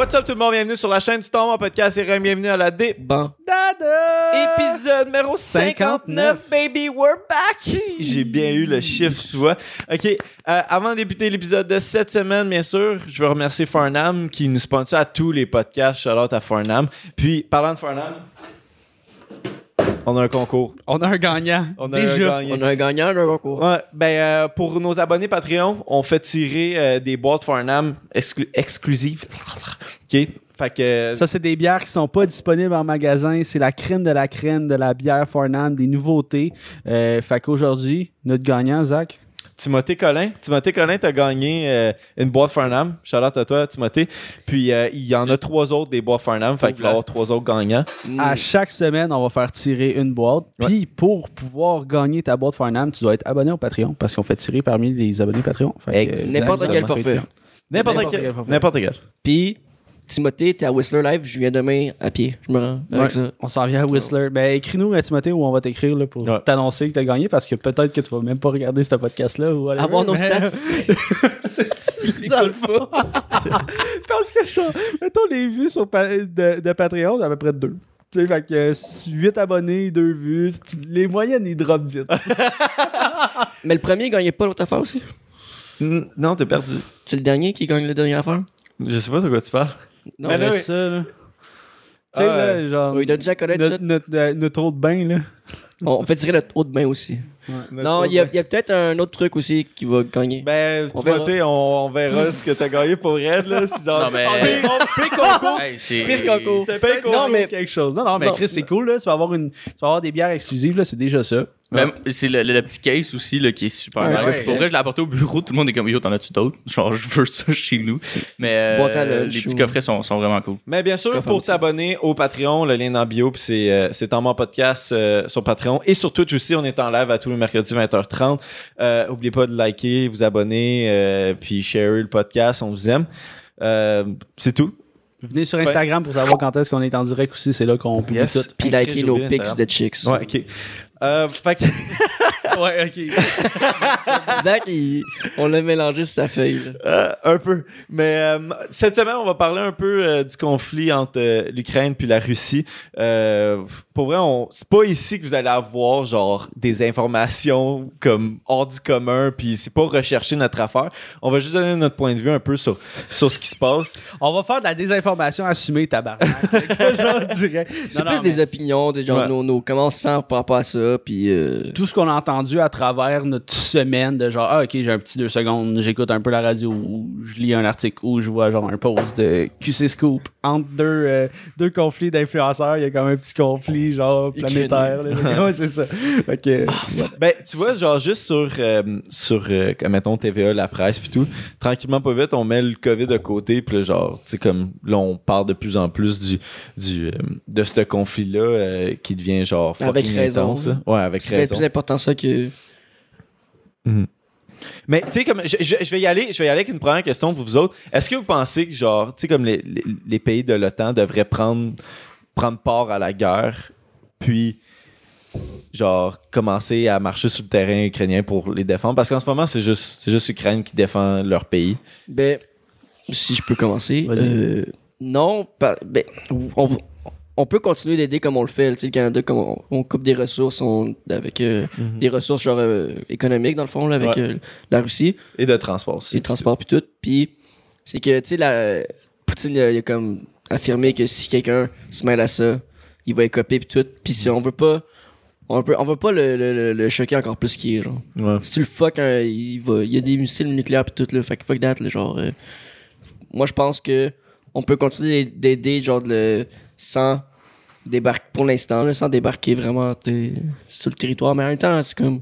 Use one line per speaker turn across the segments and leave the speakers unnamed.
What's up tout le monde, bienvenue sur la chaîne du Tom, podcast et bienvenue à la D.
Bon.
Épisode numéro 59, baby, we're back! J'ai bien eu le chiffre, tu vois. OK, euh, avant de débuter l'épisode de cette semaine, bien sûr, je veux remercier Farnham qui nous sponsor à tous les podcasts. Shout out à Farnham. Puis, parlant de Farnham, on a un concours.
On a un gagnant.
On a
Déjà.
un gagnant.
On a un gagnant d'un concours.
Ouais, ben euh, pour nos abonnés Patreon, on fait tirer euh, des boîtes Farnham exclu- exclusives. OK, fait que euh,
Ça, c'est des bières qui sont pas disponibles en magasin. C'est la crème de la crème de la bière Farnham, des nouveautés. Euh, fait qu'aujourd'hui, notre gagnant, Zach,
Timothée Collin, Timothée Collin, t'as gagné euh, une boîte Farnham. Out à toi, Timothée. Puis euh, il y en a trois autres des boîtes Farnham, fait qu'il va y avoir trois autres gagnants.
à chaque semaine, on va faire tirer une boîte. Puis pour pouvoir gagner ta boîte Farnham, tu dois être abonné au Patreon parce qu'on fait tirer parmi les abonnés Patreon. Fait que,
Ex-
euh,
N'importe quel forfait.
N'importe quel. N'importe quel.
Puis, Timothée, t'es à Whistler Live. Je viens demain à pied. Je me rends avec
Ouais,
ça.
On s'en vient à Whistler. Ben, écris-nous, euh, Timothée, où on va t'écrire là, pour
Ouais.
t'annoncer que t'as gagné parce que peut-être que tu vas même pas regarder ce podcast-là. Ou whatever,
Avoir nos
mais-
stats.
C'est dans le fond. Parce que, genre, mettons, les vues sur pa- de, de Patreon, c'est à peu près deux. Tu sais, fait que 8 abonnés, 2 vues, les moyennes, ils drop vite.
Mais le premier, il gagnait pas l'autre affaire aussi?
Non, t'es perdu.
C'est le dernier qui gagne la dernière affaire?
Je sais pas de quoi tu parles.
Non,
Mais là,
C'est
oui.
ça, là. Tu sais,
Ah,
là, genre,
Oui, il a déjà connaître
notre,
ça.
notre, euh, notre eau de bain, là.
On fait tirer notre haut de bain aussi. Non, il y a, il y a peut-être un autre truc aussi qui va gagner.
Ben,
On
Timothée, on, on verra ce que t'as gagné pour Red, là. Si genre,
Non, mais-
on paye concours.
Hey,
Pire concours.
C'est.
Non, mais quelque chose. Non, non, mais
Non.
Chris, c'est cool, là. Tu vas avoir, une, tu vas avoir des bières exclusives, là. C'est déjà ça.
Même- c'est le, le- le petit case aussi là, qui est super
Ouais,
nice.
ouais.
Pour vrai, je l'ai apporté au bureau, tout le monde est comme yo, t'en as-tu d'autres? Genre, je veux ça chez nous. Mais euh, les petits coffrets sont, sont vraiment cool.
Mais bien sûr, pour t'abonner au Patreon, le lien dans bio, puis c'est euh, c'est en mon podcast euh, sur Patreon. Et sur Twitch aussi, on est en live à tous les mercredis 20h30. Euh, oubliez pas de liker, vous abonner, euh, puis share le podcast, on vous aime. Euh, c'est tout.
Venez sur Instagram pour savoir quand est-ce qu'on est en direct aussi. C'est là qu'on publie
Yes.
tout.
Puis liker nos pics de chicks.
Ouais, ok. Euh, fait que-
ouais, ok.
Zach, il- on l'a mélangé sur sa feuille. là.
Euh, un peu. Mais euh, cette semaine, on va parler un peu euh, du conflit entre euh, l'Ukraine puis la Russie. Euh, pour vrai, on, c'est pas ici que vous allez avoir genre des informations comme hors du commun, puis c'est pas rechercher notre affaire. On va juste donner notre point de vue un peu sur, sur ce qui se passe.
On va faire de la désinformation assumée, tabarnak. que j'en dirais.
C'est
Non,
plus
non,
des opinions, des gens,
Ouais.
nos, nos, comment on se sent par rapport à ça. Puis. euh,
Tout ce qu'on a entendu à travers notre semaine de genre, ah, ok, j'ai un petit deux secondes, j'écoute un peu la radio, ou je lis un article, ou je vois genre un post de QC Scoop entre deux, euh, deux conflits d'influenceurs. Il y a comme un petit conflit, genre planétaire. là. ouais, c'est ça. Fait que,
Ben, tu vois, genre juste sur, euh, sur euh, mettons, TVA, la presse puis tout, tranquillement, pas vite, on met le COVID de côté, puis là, genre, tu sais, comme, là, on parle de plus en plus du, du, euh, de ce conflit-là euh, qui devient, genre,
Avec raison,
intense. Ouais, avec
C'est
raison.
plus important ça que.
Mais, tu sais, comme, je, je- je vais y aller, je vais y aller avec une première question pour vous autres. Est-ce que vous pensez que, genre, tu sais, comme les, les, les pays de l'OTAN devraient prendre, prendre part à la guerre, puis genre commencer à marcher sur le terrain ukrainien pour les défendre? Parce qu'en ce moment c'est juste c'est juste l'Ukraine qui défend leur pays.
Ben, si je peux commencer.
Vas-y.
euh, non, pas- ben, on, on peut continuer d'aider comme on le fait. Le Canada, comme on, on coupe des ressources on- avec euh, des ressources genre euh, économiques, dans le fond, là, avec
Ouais.
euh, la Russie,
Et de transport aussi.
les transports puis tout. Puis, c'est que, tu sais, la Poutine, il a, comme affirmé que si quelqu'un se mêle à ça, il va écoper puis tout. Puis si on veut pas... On veut, on veut pas le, le- le- le choquer encore plus qu'il est, genre.
Ouais.
Si tu le fuck, hein, il, va, il y a des missiles nucléaires pis tout, là. Fait que fuck that, là, genre. moi, je pense que on peut continuer d'aider, genre, de le, sans débarquer, pour l'instant, là, sans débarquer vraiment sur le territoire. Mais en même temps, c'est comme.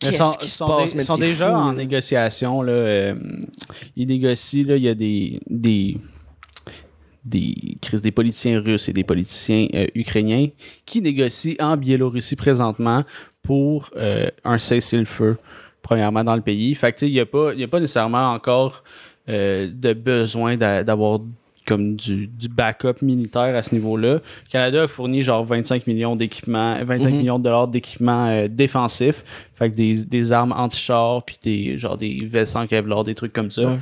Qu'est-ce
sont,
qui se
sont
passe,
sont déjà
fou,
en
là.
négociation. Là, euh, ils négocient, là, il y a des, des, des, des politiciens russes et des politiciens euh, ukrainiens qui négocient en Biélorussie présentement pour euh, un cessez-le-feu, premièrement, dans le pays. Fait il n'y a, pas- il y a pas nécessairement encore de besoin d'a- d'avoir comme du, du backup militaire à ce niveau-là. Le Canada a fourni genre 25 millions d'équipements, 25
Mhm.
millions de dollars d'équipements euh, défensifs. Fait que des, des armes anti-chars, puis des, genre des vestes en Kevlar, des trucs comme ça.
Ouais.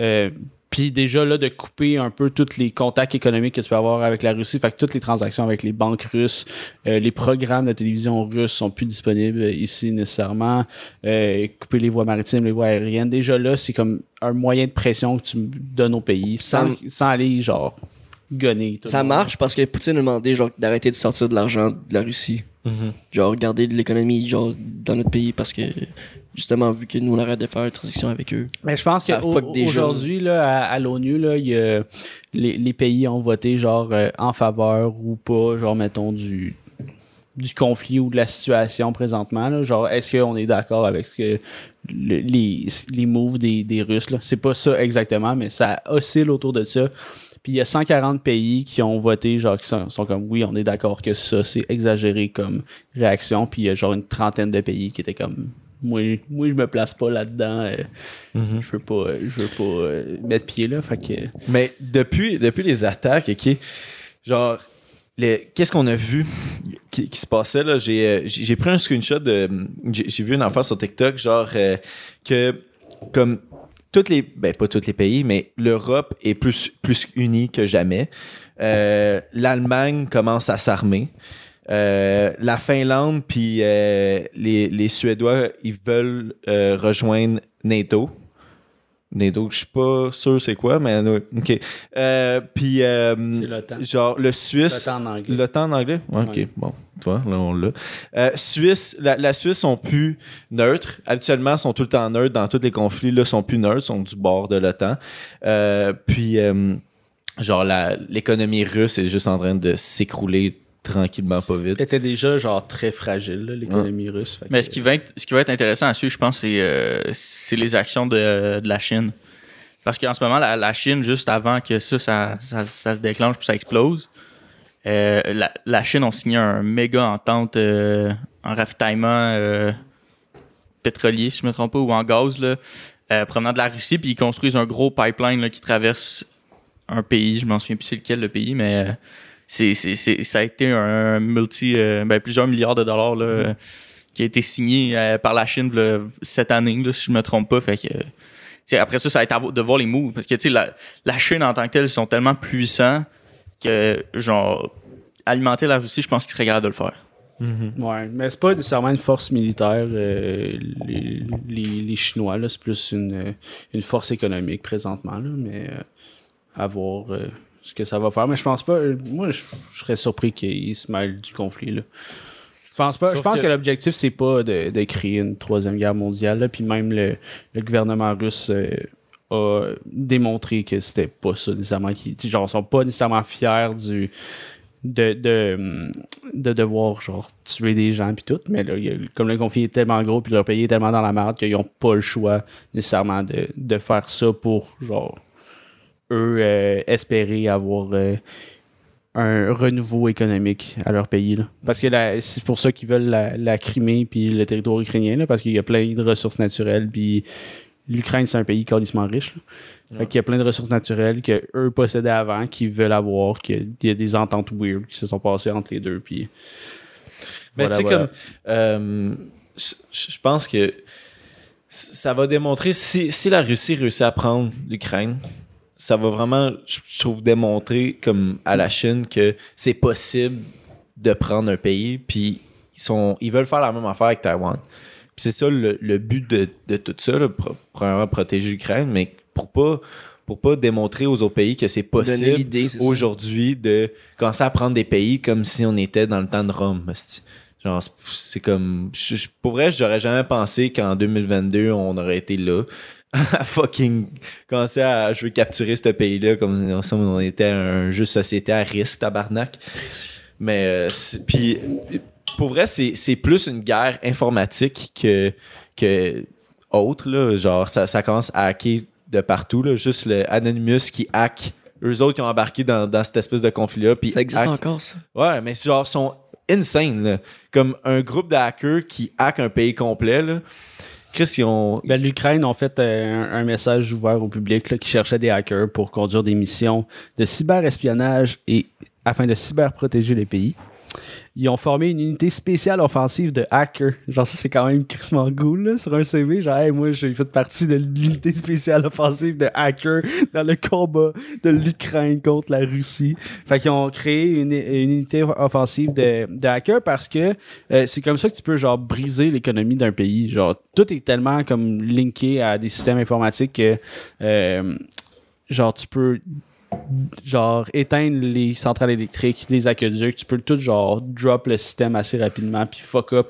Euh, Puis déjà là, de couper un peu tous les contacts économiques que tu peux avoir avec la Russie, fait que toutes les transactions avec les banques russes, euh, les programmes de télévision russes sont plus disponibles ici nécessairement. Euh, couper les voies maritimes, les voies aériennes. Déjà là, c'est comme un moyen de pression que tu donnes au pays sans, sans aller genre gonner. tout
Ça marche parce que Poutine a demandé genre d'arrêter de sortir de l'argent de la Russie. Genre garder de l'économie genre dans notre pays parce que justement vu que nous on arrête de faire des transactions avec eux.
Mais je pense qu'aujourd'hui, là, à, à l'ONU, là, il y a- les, les pays ont voté genre euh, en faveur ou pas, genre mettons du du conflit ou de la situation présentement. Là. Genre, est-ce qu'on est d'accord avec ce que le- les, les moves des, des Russes? Là? C'est pas ça exactement, mais ça oscille autour de ça. Puis il y a 140 pays qui ont voté, genre, qui sont, sont comme oui, on est d'accord que ça, c'est exagéré comme réaction. Puis il y a genre une trentaine de pays qui étaient comme moi, moi je me place pas là-dedans. euh, Je veux pas, euh, je veux pas euh, mettre pied là. Fait que.
Mais depuis, depuis les attaques, OK, genre, qu'est-ce qu'on a vu qui, qui se passait là? J'ai, pris un screenshot de. J'ai vu une affaire sur TikTok, genre, euh, que comme toutes les. Ben, pas tous les pays, mais l'Europe est plus, plus unie que jamais. L'Allemagne commence à s'armer. Euh, la Finlande puis euh, les, les Suédois, ils veulent euh, rejoindre NATO. NATO, je suis pas sûr c'est quoi, mais ok. Puis genre le Suisse,
L'OTAN en anglais.
l'OTAN en anglais, Ouais, ok,
Ouais.
bon, tu vois, là on l'a. Suisse, la, la Suisse sont plus neutres. Habituellement, ils sont tout le temps neutres dans tous les conflits. Là, sont plus neutres, sont du bord de l'OTAN. Puis genre l'économie russe est juste en train de s'écrouler tranquillement, pas vite.
était déjà genre très fragile, l'économie russe.
Mais
que-
ce qui, va être, ce qui va être intéressant à suivre, je pense, c'est euh, les actions de, de la Chine. Parce qu'en ce moment, la, la Chine, juste avant que ça, ça, ça, ça se déclenche puis ça explose, euh, la, la Chine ont signé un méga entente euh, en ravitaillement euh, pétrolier, si je me trompe pas, ou en gaz, là, euh, provenant de la Russie, puis ils construisent un gros pipeline là, qui traverse un pays, je m'en souviens plus c'est lequel le pays, mais euh, c'est, c'est, c'est- ça a été un multi, euh, ben, plusieurs milliards de dollars là, euh, qui a été signé euh, par la Chine là, cette année, là, si je me trompe pas. Fait que, après ça, ça va être de voir les moves. Parce que la, la Chine en tant que telle, ils sont tellement puissants que, genre, alimenter la Russie, je pense qu'ils seraient capables de le faire.
Ouais, mais c'est pas nécessairement une force militaire, euh, les, les, les Chinois, là, c'est plus une, euh, une force économique présentement, là, mais euh, à voir euh, ce que ça va faire. Mais je pense pas, moi, je, je serais surpris qu'ils se mêlent du conflit, là. Je pense pas,
Sauf
je pense
que-
que, l'objectif, c'est pas de, de créer une troisième guerre mondiale, là, puis même le, le gouvernement russe euh, a démontré que c'était pas ça nécessairement, qui, genre, ils sont pas nécessairement fiers du de, de, de devoir genre tuer des gens puis tout mais là, comme le conflit est tellement gros puis leur pays est tellement dans la merde qu'ils ont pas le choix nécessairement de, de faire ça pour genre eux euh, espérer avoir euh, un renouveau économique à leur pays là. parce que c'est pour ça qu'ils veulent la, la Crimée puis le territoire ukrainien là, parce qu'il y a plein de ressources naturelles puis l'Ukraine c'est un pays carrément riche là. Fait qu'il y a plein de ressources naturelles que eux possédaient avant, qu'ils veulent avoir, qu'il y a des ententes weird qui se sont passées entre les deux. Puis
Mais
Voilà,
tu sais,
voilà.
comme. euh, je pense que ça va démontrer si, si la Russie réussit à prendre l'Ukraine, ça va vraiment, je trouve, démontrer comme à la Chine que c'est possible de prendre un pays, puis ils, sont, ils veulent faire la même affaire avec Taïwan. Puis c'est ça le, le but de, de tout ça, là, pro- premièrement protéger l'Ukraine, mais pour pas pour pas démontrer aux autres pays que c'est possible aujourd'hui de commencer à prendre des pays comme si on était dans le temps de Rome. Genre, c'est- comme. je- je- pour vrai, j'aurais jamais pensé qu'en 2022, on aurait été là. à fucking commencer à je veux capturer ce pays-là comme si on était un jeu société à risque, tabarnak. Mais, euh, puis, pour vrai, c'est c'est plus une guerre informatique que, que autre, là. Genre, ça, ça commence à hacker de partout, là. Juste le Anonymous qui hack. Eux autres qui ont embarqué dans, dans cette espèce de conflit-là.
Ça existe
hack-
encore, ça?
Ouais, mais genre, sont insane, là. Comme un groupe de hackers qui hack un pays complet, là. Chris, ils ont.
ben, l'Ukraine ont fait euh, un, message ouvert au public qui cherchait des hackers pour conduire des missions de cyberespionnage et afin de cyberprotéger les pays. Ils ont formé une unité spéciale offensive de hackers. Genre, ça, c'est quand même cool, là, sur un CV. Genre, moi, j'ai fait partie de l'unité spéciale offensive de hackers dans le combat de l'Ukraine contre la Russie. Fait qu'ils ont créé une, une unité offensive de, de hackers parce que euh, c'est comme ça que tu peux, genre, briser l'économie d'un pays. Genre, tout est tellement, comme, linké à des systèmes informatiques que, euh, genre, tu peux genre éteindre les centrales électriques, les aqueducs, tu peux tout genre drop le système assez rapidement puis fuck up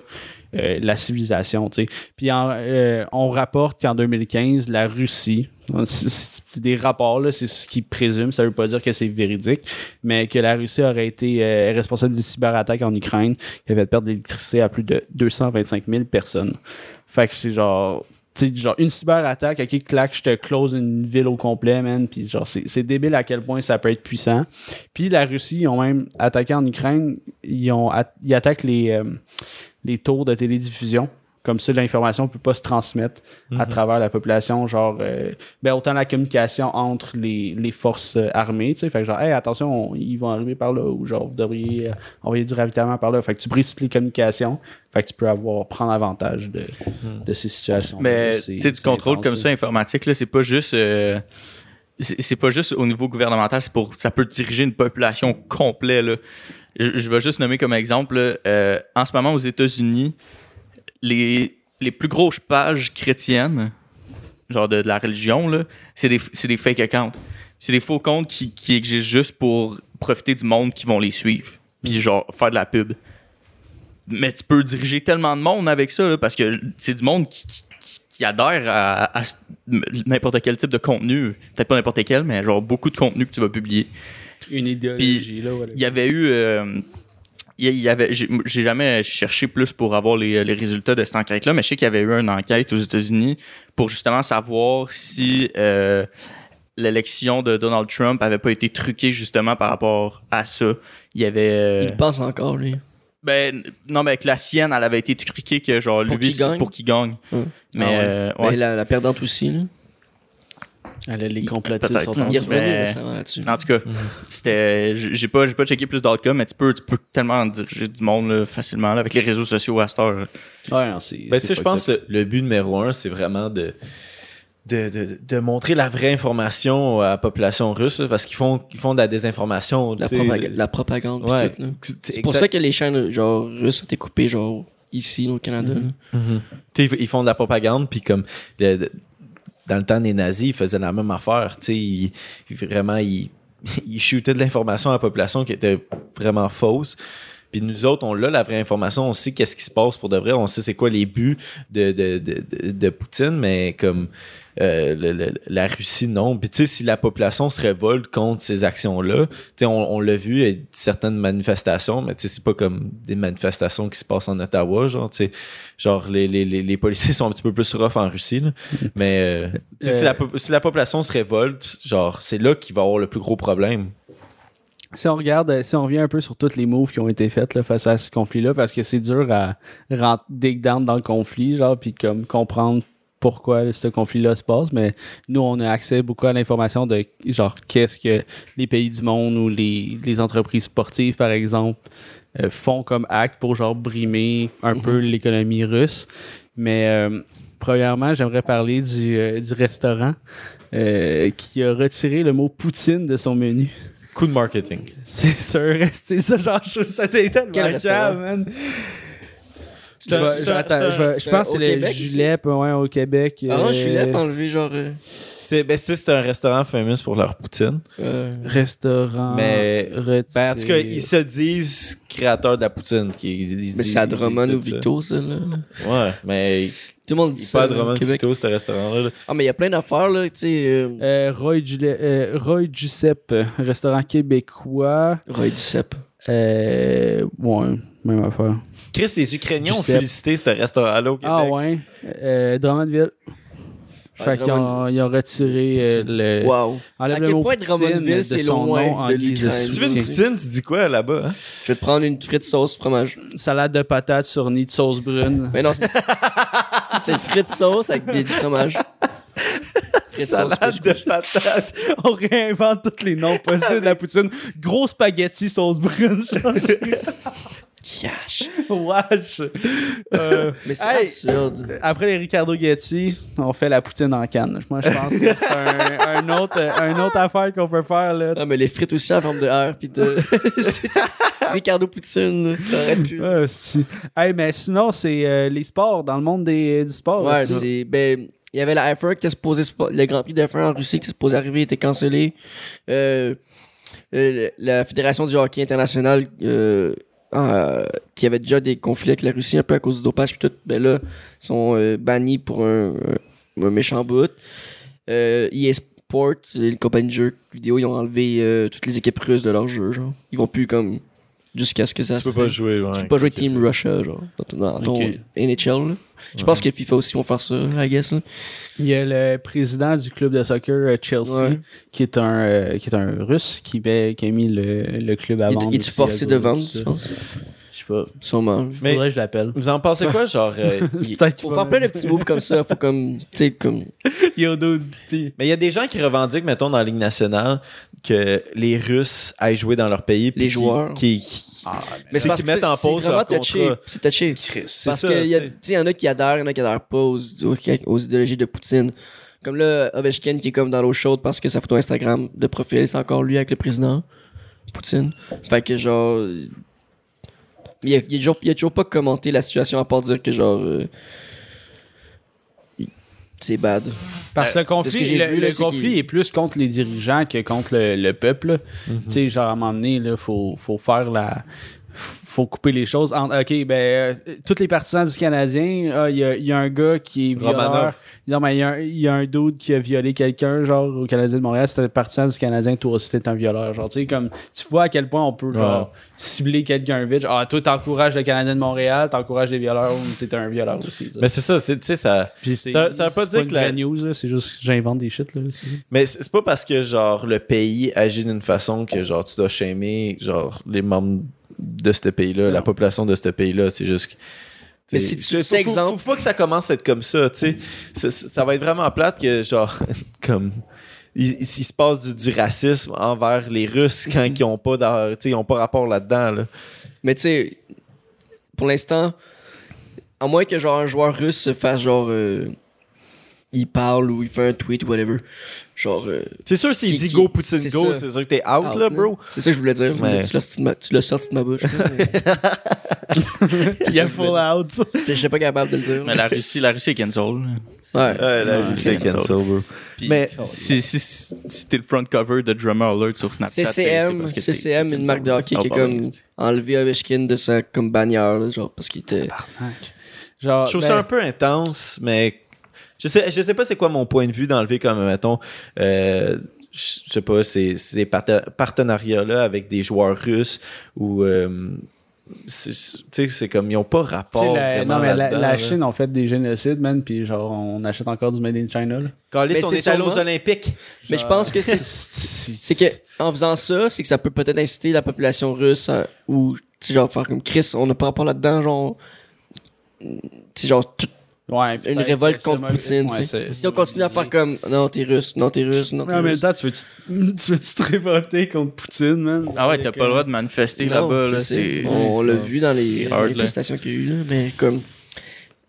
euh, la civilisation, tu sais. Puis euh, on rapporte qu'en 2015, la Russie, c'est- c'est des rapports là, c'est ce qu'ils présument, ça veut pas dire que c'est véridique, mais que la Russie aurait été euh, responsable des cyberattaques en Ukraine, qui avait perdre l'électricité à plus de 225 000 personnes. Fait que c'est genre sais, genre une cyberattaque, ok, clac, je te close une ville au complet, man. Puis genre, c'est débile à quel point ça peut être puissant. Puis la Russie, ils ont même attaqué en Ukraine, ils, ont ils attaquent les, euh, les tours de télédiffusion. Comme ça, l'information ne peut pas se transmettre à travers la population. Genre, euh, ben, autant la communication entre les, les forces euh, armées, tu sais. Fait que genre, hey, attention, on- ils vont arriver par là, ou genre, vous devriez euh, envoyer du ravitaillement par là. Fait que tu brises toutes les communications. Fait que tu peux avoir, prendre avantage de, de ces situations.
Mais tu sais, du contrôle comme ça informatique, là, c'est pas juste. euh, c'est c'est pas juste au niveau gouvernemental, c'est pour ça peut diriger une population complète. Là. Je, je vais juste nommer comme exemple, là, euh, en ce moment aux États-Unis, les, les plus grosses pages chrétiennes, genre de, de la religion, là, c'est des, des fake accounts. C'est des faux comptes qui, qui existent juste pour profiter du monde qui vont les suivre. Puis genre faire de la pub. Mais tu peux diriger tellement de monde avec ça, là, parce que c'est du monde qui, qui- qui- adhère à, n'importe quel type de contenu. Peut-être pas n'importe quel, mais genre beaucoup de contenu que tu vas publier.
Une idéologie, là, whatever.
Il y avait eu. euh, il y- avait, j'ai jamais cherché plus pour avoir les, les résultats de cette enquête-là, mais je sais qu'il y avait eu une enquête aux États-Unis pour justement savoir si euh, l'élection de Donald Trump avait pas été truquée justement par rapport à ça. Il y avait. euh,
Il pense encore, lui.
ben, non, mais que la sienne, elle avait été truquée que genre
Pour
lui,
qu'il gagne?
pour qu'il gagne.
Ouais.
Mais
Ah ouais.
euh,
Ben, la, la perdante aussi, là.
Elle a les
Il-
complotistes sont en
mais-
récemment là-dessus.
En tout cas, c'était. J'ai pas, j'ai pas checké plus d'outcomes, mais tu peux, tu peux tellement diriger du monde là, facilement là, avec les réseaux sociaux à cette heure.
Ouais, non, c'est.
Ben, tu sais, je pense que le but numéro un, c'est vraiment de, de, de, de montrer la vraie information à la population russe, parce qu'ils font, ils font de la désinformation.
La, propaga- la propagande,
Ouais. C'est
C'est pour ça que les chaînes, genre, russes ont été coupées, genre, ici, au Canada.
Mhm. Tu sais, ils font de la propagande, puis comme de- dans le temps des nazis, ils faisaient la même affaire. Ils- vraiment, ils, ils shootaient de l'information à la population qui était vraiment fausse. Puis nous autres, on a la vraie information, on sait qu'est-ce qui se passe pour de vrai, on sait c'est quoi les buts de, de- de Poutine, mais comme euh, le- le- la Russie, non. Puis tu sais, si la population se révolte contre ces actions-là, tu sais, on, on l'a vu, il y a certaines manifestations, mais tu sais, c'est pas comme des manifestations qui se passent en Ottawa, genre, tu sais, genre les, les, les, les policiers sont un petit peu plus rough en Russie, là. mais euh, tu sais, si, la, po- si la population se révolte, genre, c'est là qu'il va y avoir le plus gros problème.
Si on regarde, euh, si on revient un peu sur toutes les moves qui ont été faites là, face à ce conflit-là, parce que c'est dur à rentrer down dans le conflit, genre, puis comme comprendre pourquoi ce conflit-là se passe, mais nous, on a accès beaucoup à l'information de genre qu'est-ce que les pays du monde ou les, les entreprises sportives, par exemple, euh, font comme acte pour genre brimer un peu l'économie russe. Mais euh, premièrement, j'aimerais parler du, euh, du restaurant qui a retiré le mot Poutine de son menu.
Coup de marketing.
C'est sûr, c'est ça, genre, je trouve ça tellement
Quel
man.
C'est un-
Je vais-
un-
attends, vais- pense que c'est le? Julep, ouais, au Québec.
Ah non,
euh,
je suis là, enlevé, genre. euh,
C'est ben, c'est c'est un restaurant fameux pour leur poutine.
euh,
Restaurant.
Mais-. Ben, en tout cas, ils se disent créateurs de la poutine. Qui, ils
mais c'est à Drummond ou. Victo, ça, là.
Ouais, mais
Tout le monde dit ça.
pas Drummond. Victo, ce restaurant-là. là.
Ah, mais il y a plein d'affaires, là, tu sais. euh,
Euh, Roy, Giulia- euh, Roy Giuseppe, restaurant québécois.
Roy.
Euh, ouais, même affaire.
Chris, les Ukrainiens ont félicité ce restaurant-là au Québec.
Ah ouais. Euh, Drummondville. Fait qu'ils ont, ils ont retiré euh, le.
Wow.
enlève
À
le
quel
mot
point
Poutine
Drummondville,
de
c'est
son
loin
nom en
de
guise de
l'Ukraine.
Tu veux une poutine, tu dis quoi là-bas? hein?
Je vais te prendre une frite sauce fromage.
Salade de patates sur nid de sauce brune.
Mais non, c'est c'est une frite sauce avec des, du fromage. Frite sauce
Salade de
couscous.
patates.
On réinvente tous les noms possibles de la poutine. Gros spaghetti sauce brune. Wesh. Euh,
Mais c'est
Hey!
absurde.
après les Ricardo Ghetti, on fait la poutine en canne. Moi, je pense que c'est un, un autre, un autre affaire qu'on peut faire. Là.
Non, mais les frites aussi en forme de R, pis de. Ricardo Poutine, ça aurait pu.
Ah, hey, mais sinon, c'est euh, les sports, dans le monde des, du sport.
Ouais,
c'est.
Ben, il y avait la F1 qui était supposé. Le Grand Prix de F1 en Russie qui était supposé arriver, était cancellé. Euh, euh, la Fédération du hockey international, euh, qui avait déjà des conflits avec la Russie un peu à cause du dopage, puis tout, ben là, sont euh, bannis pour un, méchant bout. Euh, EA Sport, les compagnies de jeux vidéo, ils ont enlevé euh, toutes les équipes russes de leur jeu, genre. Ils vont plus comme. Jusqu'à ce que ça
Tu peux
se
pas
règle.
jouer. Ouais,
Tu peux pas jouer. Team Russia, genre, dans ton, dans ton
Ok.
NHL. là. Je pense que FIFA aussi vont faire ça, I guess. là.
Il y a le président du club de soccer euh, Chelsea,
Ouais.
qui, est un, euh, qui est un russe qui, met- qui a mis le, le club à
Il-
vendre.
il
à
forcé de vendre, tu penses?
Pas.
Sûrement.
Mais-
Faudrait que je l'appelle.
Vous en pensez quoi, genre. euh, il-
Peut-être
Faut faire plein de petits moves comme ça. Faut comme. Tu sais, comme.
Yo, dude, pis-
Mais il y a des gens qui revendiquent, mettons, dans la Ligue nationale, que les Russes aillent jouer dans leur pays. puis
Les
qui-
joueurs.
Qui, qui-
Mais
c'est
parce
qu'ils
que
mettent en
c'est
pause
vraiment
leur
touché.
contrat.
C'est touché.
c'est
Parce
ça,
qu'il y, a-
tu
tu
sais.
sais, il y en a qui adhèrent, il y en a qui adhèrent pas aux, aux, aux idéologies de Poutine. Comme là, Ovechkin qui est comme dans l'eau chaude parce que sa photo Instagram de profil, c'est encore lui avec le président Poutine. Fait que genre. Il a, il a toujours, il a toujours pas commenté la situation à part dire que genre. euh, c'est bad.
Parce que le conflit,
que j'ai
le,
vu,
conflit est plus contre les dirigeants que contre le, le peuple. là. Tu sais, genre, à un moment donné, il faut, faut faire la. Faut couper les choses. entre- ok, ben, euh, tous les partisans du Canadien, il y, a, il y a un gars qui est violeur. Non, mais il y, a un- il y a un dude qui a violé quelqu'un, genre, au Canadien de Montréal. C'était un partisan du Canadien, toi aussi, t'es un violeur. Genre, tu sais, comme, tu vois à quel point on peut, genre, cibler quelqu'un vite. Genre, ah, toi, t'encourages le Canadien de Montréal, t'encourages les violeurs, t'es un violeur aussi.
Mais c'est ça, c'est- tu sais, ça.
Puis
ça- ça veut pas dire que la-
news, là, c'est juste que j'invente des shit, là.
Mais c'est c'est pas parce que, genre, le pays agit d'une façon que, genre, tu dois shamer, genre, les membres de ce pays-là, la population de ce pays-là. C'est juste que.
Mais si tu-
faut,
exemple-
faut, faut pas que ça commence à être comme ça, tu sais. Ça, va être vraiment plate que, genre, comme. Il, il- il se passe du, du racisme envers les Russes quand ils ont pas, sais, ils ont pas rapport là-dedans, là.
Mais tu sais, pour l'instant, à moins que genre un joueur russe se fasse genre. euh, il parle ou il fait un tweet ou whatever. Genre. euh,
C'est sûr, s'il dit go Poutine
c'est
go,
ça.
c'est sûr que t'es out,
out,
là, bro.
C'est ça que je voulais dire.
Ouais.
Tu l'as sorti de ma- tu l'as sorti de ma bouche.
Il y a full out.
J'étais pas capable de le dire.
Mais la Russie, la Russie est cancel.
Ouais.
Ouais, là,
Ouais,
c'est
cancel.
cancel, bro.
Puis
Mais-
si, si, si, si t'es le front cover de Drummer Alert sur Snapchat,
CCM,
parce que
CCM, une marque de hockey
Ah,
qui a
pardon,
comme enlevé Ovechkin de sa comme bannière, genre parce qu'il était.
Genre,
Je trouve
ben,
ça un peu intense, mais je sais, je sais pas c'est quoi mon point de vue d'enlever comme, mettons, euh, je sais pas, ces, partenariats-là avec des joueurs russes ou. euh, tu sais, c'est comme, ils ont pas rapport.
la, non, mais la. Chine ont fait des génocides, man, puis genre, on achète encore du Made in China, là.
Est allé aux
sûrement-
Olympiques.
Mais je pense que c'est c'est que en faisant ça, c'est que ça peut peut-être inciter la population russe à, ou tu sais genre faire comme Chris, on n'a pas rapport là-dedans, genre tu sais genre tout-
Ouais,
une révolte contre Poutine,
ouais,
Si on continue à faire comme non t'es russe, non t'es russe, non t'es
en même
russe.
temps, tu veux-tu tu veux-tu te révolter contre Poutine, man?
Ah ouais, t'as pas le droit de manifester
Non,
là-bas. Là, c'est-
on l'a vu dans les
là.
manifestations qu'il y a eu là, mais comme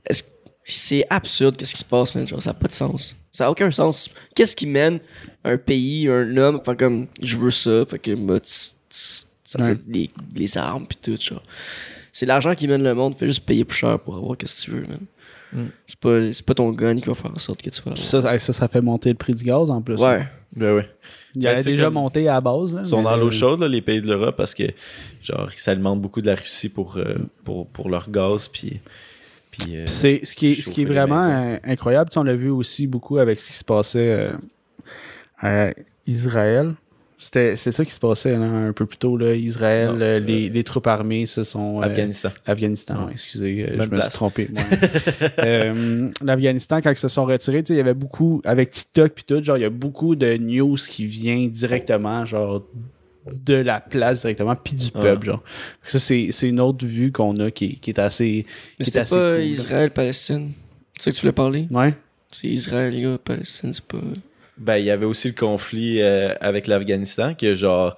est-ce c'est absurde qu'est-ce qui se passe, man, genre ça n'a pas de sens. Ça n'a aucun sens. Qu'est-ce qui mène un pays, un homme, à faire comme je veux ça, fait que moi, tu- tu- ça
Ouais.
c'est les, les armes puis tout genre. C'est l'argent qui mène le monde, fais juste payer plus cher pour avoir qu'est-ce que tu veux, man.
Mm.
C'est pas c'est pas ton gun qui va faire en sorte que tu l'avoir.
Ça, ça, ça fait monter le prix du gaz en plus.
Ouais.
Ben oui.
Il
Ben, sais,
déjà
comme-
monté à la base. Là,
Ils sont
mais-
dans l'eau chaude, là, les pays de l'Europe, parce que, genre, ils s'alimentent beaucoup de la Russie pour, euh, pour, pour leur gaz, puis. puis euh,
C'est ce qui est, ce qui est vraiment euh, incroyable. Tu sais, on l'a vu aussi beaucoup avec ce qui se passait euh, à Israël. C'était c'est ça qui se passait là, un peu plus tôt là. Israël,
Non,
euh,
euh,
les, les troupes armées se sont euh,
Afghanistan.
Afghanistan,
Ouais.
excusez, je me suis trompé. Euh, L'Afghanistan, quand ils se sont retirés, il y avait beaucoup, avec TikTok puis tout, genre, il y a beaucoup de news qui vient directement, genre, de la place directement, puis du peuple, genre. Ça, c'est c'est une autre vue qu'on a qui, est- qui est assez.
Mais
qui est
c'était
assez
pas
cool.
Israël-Palestine? Tu sais que tu voulais parler?
Ouais.
C'est Israël, les gars, Palestine, c'est pas.
Ben, il y avait aussi le conflit euh, avec l'Afghanistan, que genre,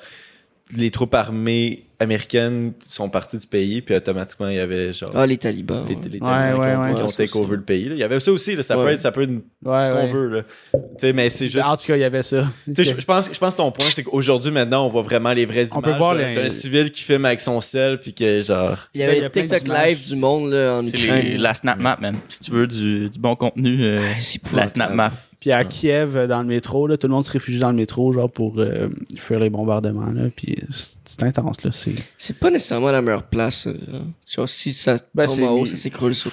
les troupes armées américaines sont parties du pays, puis automatiquement, il y avait genre.
Ah, les talibans.
les, Talibans
ouais,
qui ont-
ouais.
qui ont
Ouais, ça
take over le pays. là. Il y avait ça aussi, là, ça peut être, ça peut être
Ouais,
ce qu'on
ouais.
veut. Là. Tu sais, mais c'est juste.
En tout cas, il y avait ça.
Je, je pense, je pense que ton point, c'est qu'aujourd'hui, maintenant, on voit vraiment les vraies
On
images
peut voir
d'un
les-
d'un civil qui filme avec son sel, puis que genre.
Il y avait
plein
TikTok live du monde là, en Ukraine.
les- la Snap Map, man. Si tu veux du, du bon contenu, euh,
Ah,
la
épouvantable.
Puis à Kiev, euh, dans le métro, là, tout le monde se réfugie dans le métro, genre pour euh, faire les bombardements. Là, puis c'est c'est intense, là. C'est
C'est pas nécessairement la meilleure place. euh, hein. Si ça
Ben,
tombe
c'est
en haut,
mieux.
ça s'écroule sur.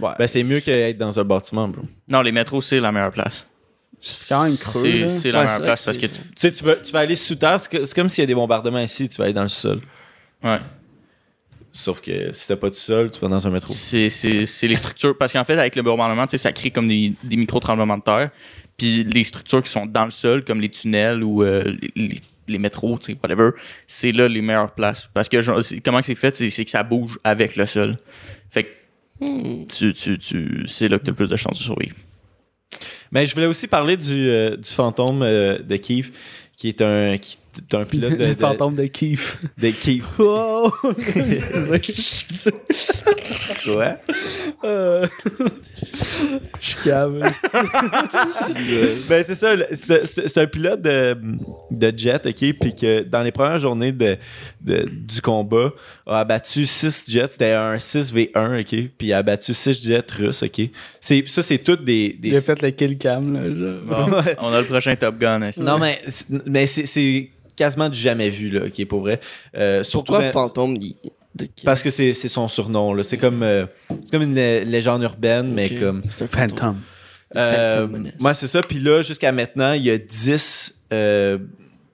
ouais.
Ben, c'est mieux qu'être dans un bâtiment, bro.
Non, les métros, c'est la meilleure place.
c'est quand même creux.
C'est
là.
c'est la
Ouais,
meilleure
c'est
place parce
que
tu.
Tu sais, tu vas, tu vas aller sous terre, c'est comme s'il y a des bombardements ici, tu vas aller dans le sol.
Ouais.
Sauf que si t'as pas de sol, tu vas dans un métro.
C'est c'est- c'est les structures. Parce qu'en fait, avec le bombardement, tu sais, ça crée comme des, des micro-tremblements de terre. Puis les structures qui sont dans le sol, comme les tunnels ou euh, les, les- les métros, tu sais, whatever, c'est là les meilleures places. Parce que genre, comment que c'est fait, c'est que ça bouge avec le sol. Fait que
Hmm.
tu, tu, tu, c'est là que tu as le plus de chances de survivre.
Mais je voulais aussi parler du, euh, du fantôme euh, de Kiev, qui est un, qui est un pilote de,
le
de,
fantôme de Kiev.
de Kiev.
Wow!
Ouais.
Euh, Je cave.
ben c'est ça, c'est un pilote de, de jet, ok, puis que dans les premières journées de, de- du combat, a abattu 6 jets, c'était un 6v1, ok, puis il a abattu 6 jets russes, ok. C'est, ça, c'est toutes des... des
Il a fait le kill cam, là.
Bon, on a le prochain Top Gun. est-ce que-
Non, mais, c'est- mais c'est, c'est quasiment du jamais vu, là, ok, pour vrai. Euh, surtout
Pourquoi
dans-
fantôme il- de
Parce que c'est, c'est son surnom, là. C'est comme, euh, c'est comme une lé- légende urbaine, mais comme...
Phantom.
Euh, moi, c'est ça. Puis là, jusqu'à maintenant, il y a 10, euh,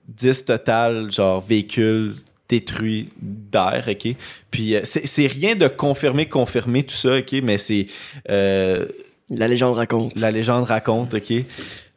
10 total, genre, véhicules détruits d'air, OK? Puis euh, c'est c'est rien de confirmé, confirmé, tout ça, OK? Mais c'est... euh,
La légende raconte.
la légende raconte, OK?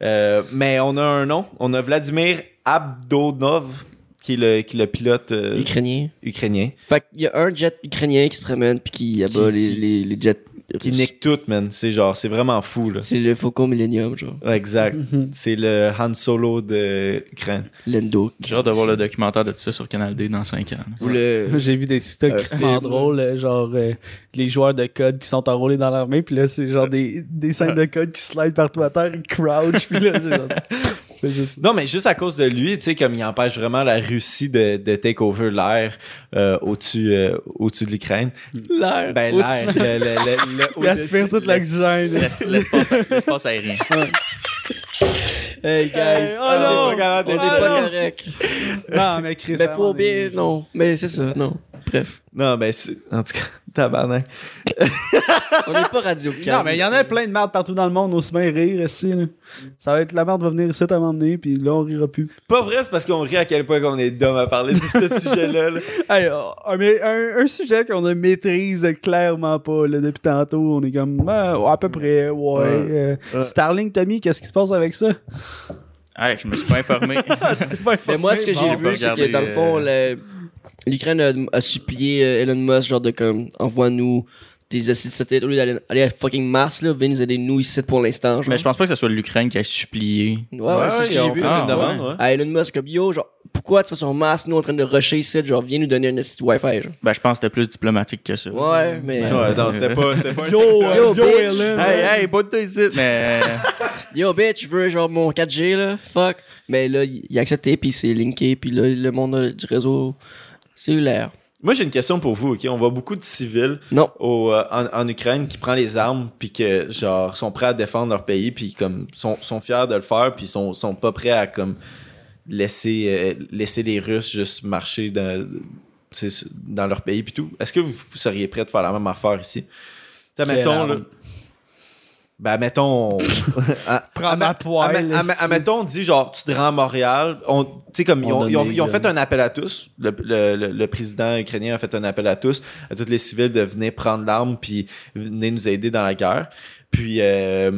Euh, mais on a un nom. On a Vladimir Abdonov, qui est le, qui est le pilote
Ukrainien.
ukrainien,
Fait qu'il y a un jet ukrainien qui se promène puis qui abat
Qui-
les, les, les jets.
Qui nique tout, man. C'est genre, c'est vraiment fou, là.
C'est le Faucon Millennium, genre.
Ouais, Exact. c'est le Han Solo de Ukraine.
Lendo.
J'ai hâte de voir le documentaire de tout ça sur Canal D dans 5 ans. là.
Ou le.
J'ai vu des sites
Euh,
crissement
film.
drôles, euh, genre euh, les joueurs de code qui sont enrôlés dans l'armée, puis là, c'est genre des, des scènes de code qui slide partout à terre, ils crouch, puis là, c'est genre. juste-
Non, mais juste à cause de lui, tu sais, comme il empêche vraiment la Russie de, de take over l'air euh, au-dessus euh, au-dessus de l'Ukraine.
L'air.
Ben, l'air. le- le- le- le-
Il aspire toute l'oxygène.
L'es- L'espace l'espace aérien.
Hey, guys.
Hey, oh
on est
non!
pas
Oh
pas
non!
correct.
Non, mais Chris.
Mais faut
vraiment,
bien. Non. Mais c'est ça, non. Bref.
Non, ben, c'est- en tout cas, tabarnak.
On n'est pas radio
Non, mais il y en a plein de merde partout dans le monde, aussi bien rire ici. Là. Ça va être la merde va venir ici à m'emmener, puis là, on rira plus.
Pas vrai, c'est parce qu'on rit à quel point qu'on est dumb à parler de ce sujet-là. là.
Hey, un, mais un- un sujet qu'on ne maîtrise clairement pas là, depuis tantôt. On est comme, ah, à peu près, ouais.
Ouais.
euh,
Ouais.
Starling, Tommy, qu'est-ce qui se passe avec ça?
Ouais, je me suis pas informé.
Mais moi, ce que j'ai vu, c'est que dans le fond,
euh,
le- l'Ukraine a, a supplié euh, Elon Musk, genre de comme, envoie-nous tes assises satellites au lieu d'aller aller à fucking Mars, là, venez nous aider, nous, ici, pour l'instant. genre.
Mais je pense pas que ce soit l'Ukraine qui a supplié.
Ouais, ouais, c'est ce que j'ai vu.
Ah,
une demande,
ouais.
ouais.
À Elon Musk, comme, yo, genre, pourquoi tu vas sur Mars, nous, en train de rusher ici, genre, viens nous donner un site Wi-Fi, genre.
Ben, je pense que c'était plus diplomatique que ça.
Ouais, mais.
Ouais, non, c'était pas, c'était pas
Yo,
Yo,
yo,
bitch.
Ellen.
Hey, hey, bonne ici. Mais.
Yo, bitch, je veux, genre, mon 4G, là, fuck. Mais là, il a accepté, puis c'est linké, puis là, le monde a du réseau cellulaire.
Moi, j'ai une question pour vous, OK? On voit beaucoup de civils
Non.
au, euh, en, en Ukraine qui prennent les armes puis que genre sont prêts à défendre leur pays puis comme sont, sont fiers de le faire puis sont, sont pas prêts à comme laisser euh, laisser les Russes juste marcher dans, leur pays puis tout. Est-ce que vous, vous seriez prêts de faire la même affaire ici? Tu sais,
Quelle
mettons, là, ben, mettons.
Prends ma poêle.
Mettons, on dit genre, tu te rends à Montréal. On- Tu sais, comme ils
On
ont, ils ont- ils ont fait un appel à tous. Le, le- le- le président ukrainien a fait un appel à tous, à tous les civils de venir prendre l'arme puis venir nous aider dans la guerre. Puis, euh,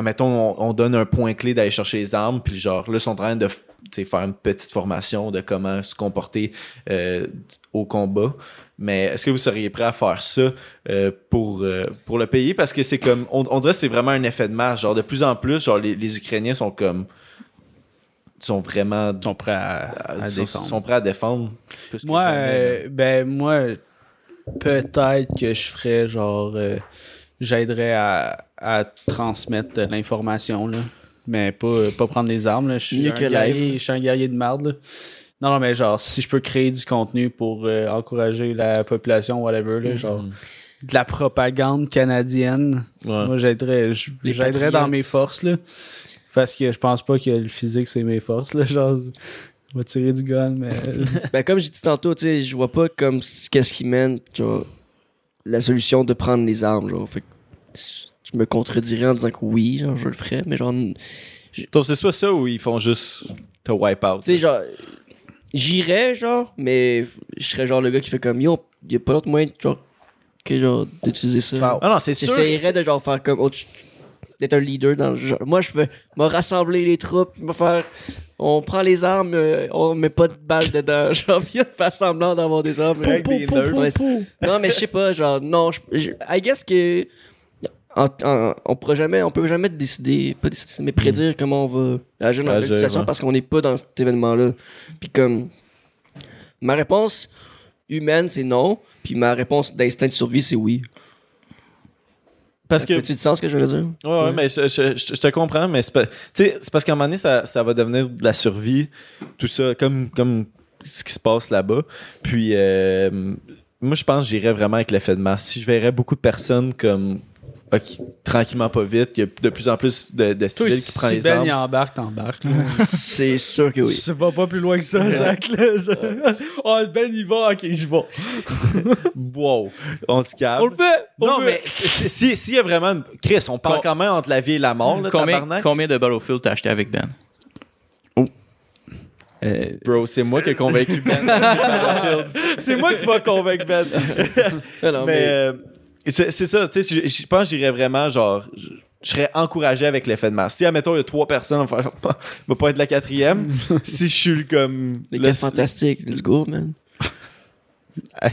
mettons, on, on donne un point clé d'aller chercher les armes. Puis, genre, là, ils sont en train de faire une petite formation de comment se comporter euh, au combat. Mais est-ce que vous seriez prêt à faire ça euh, pour, euh, pour le pays? Parce que c'est comme, on, on dirait que c'est vraiment un effet de masse. Genre, de plus en plus, genre, les, les Ukrainiens sont comme, sont vraiment
Ils sont prêts à, à
sont,
défendre.
sont prêts à défendre.
Moi, euh, ben, moi, peut-être que je ferais genre. euh, J'aiderais à, à transmettre l'information, là. Mais pas, pas prendre des armes, là. Je suis un
que
guerrier, je suis un guerrier de merde, là. Non, non, mais genre, si je peux créer du contenu pour euh, encourager la population, whatever, là, genre, de la propagande canadienne,
Ouais.
moi, j'aiderais, je- j'aiderais dans mes forces, là. Parce que je pense pas que le physique, c'est mes forces, là. Genre, je vais tirer du gun, mais.
Ben, comme j'ai dit tantôt, tu sais, je vois pas comme qu'est-ce qui mène, genre, la solution de prendre les armes, genre. Fait que je me contredirais en disant que oui, genre, je le ferais, mais genre, tu
Donc, c'est soit ça ou ils font juste te wipe out.
sais, genre, j'irais, genre, mais je serais genre le gars qui fait comme, yo, y a pas d'autre moyen, genre, que genre, d'utiliser ça.
Wow.
Ah non, c'est sûr.
J'essayerais de genre faire comme autre d'être un leader dans le genre. Moi, je veux me rassembler les troupes, me faire. On prend les armes, euh, on met pas de balles dedans. Genre, viens faire semblant d'avoir des armes.
Avec des nerfs.
Ouais, c'est- non, mais je sais pas, genre, non, je, je- I guess que. En- en- on pourra jamais, on peut jamais décider, pas décider, mais prédire comment on va agir dans cette situation
ouais.
parce qu'on n'est pas dans cet événement-là. Puis comme. Ma réponse humaine, c'est non. Puis ma réponse d'instinct de survie, c'est oui.
Parce que.
Du sens ce que je veux dire?
Ouais, ouais, mais je, je- je- je te comprends, mais c'est pas. Tu c'est parce qu'à un moment donné, ça, ça va devenir de la survie, tout ça, comme, comme ce qui se passe là-bas. Puis, euh, moi, je pense que j'irais vraiment avec l'effet de masse. Si je verrais beaucoup de personnes comme. Ok, tranquillement, pas vite, qu'il y a de plus en plus de, de qui prennent
si
les
Ben il
armes.
embarque, t'embarques.
C'est sûr que oui.
Ça va pas plus loin que ça, Zach. Là, je- oh, Ben il va, ok, je vais.
Wow, on se calme.
On le fait! on
Non,
le
mais si- s'il y a vraiment. une- Chris, on parle
Com-
quand même entre la vie et la mort, là,
Combien, de Battlefield t'as acheté avec Ben?
fait.
Bro, c'est moi qui ai convaincu Ben. c'est moi qui va convaincre Ben.
Non,
mais
mais-
euh, c'est ça, tu sais, je- je pense que j'irais vraiment genre. Je je serais encouragé avec l'effet de masse. Si, admettons, il y a trois personnes, faire, va pas être la quatrième. si je suis comme.
Les
le-
quatre fantastiques, let's go, man.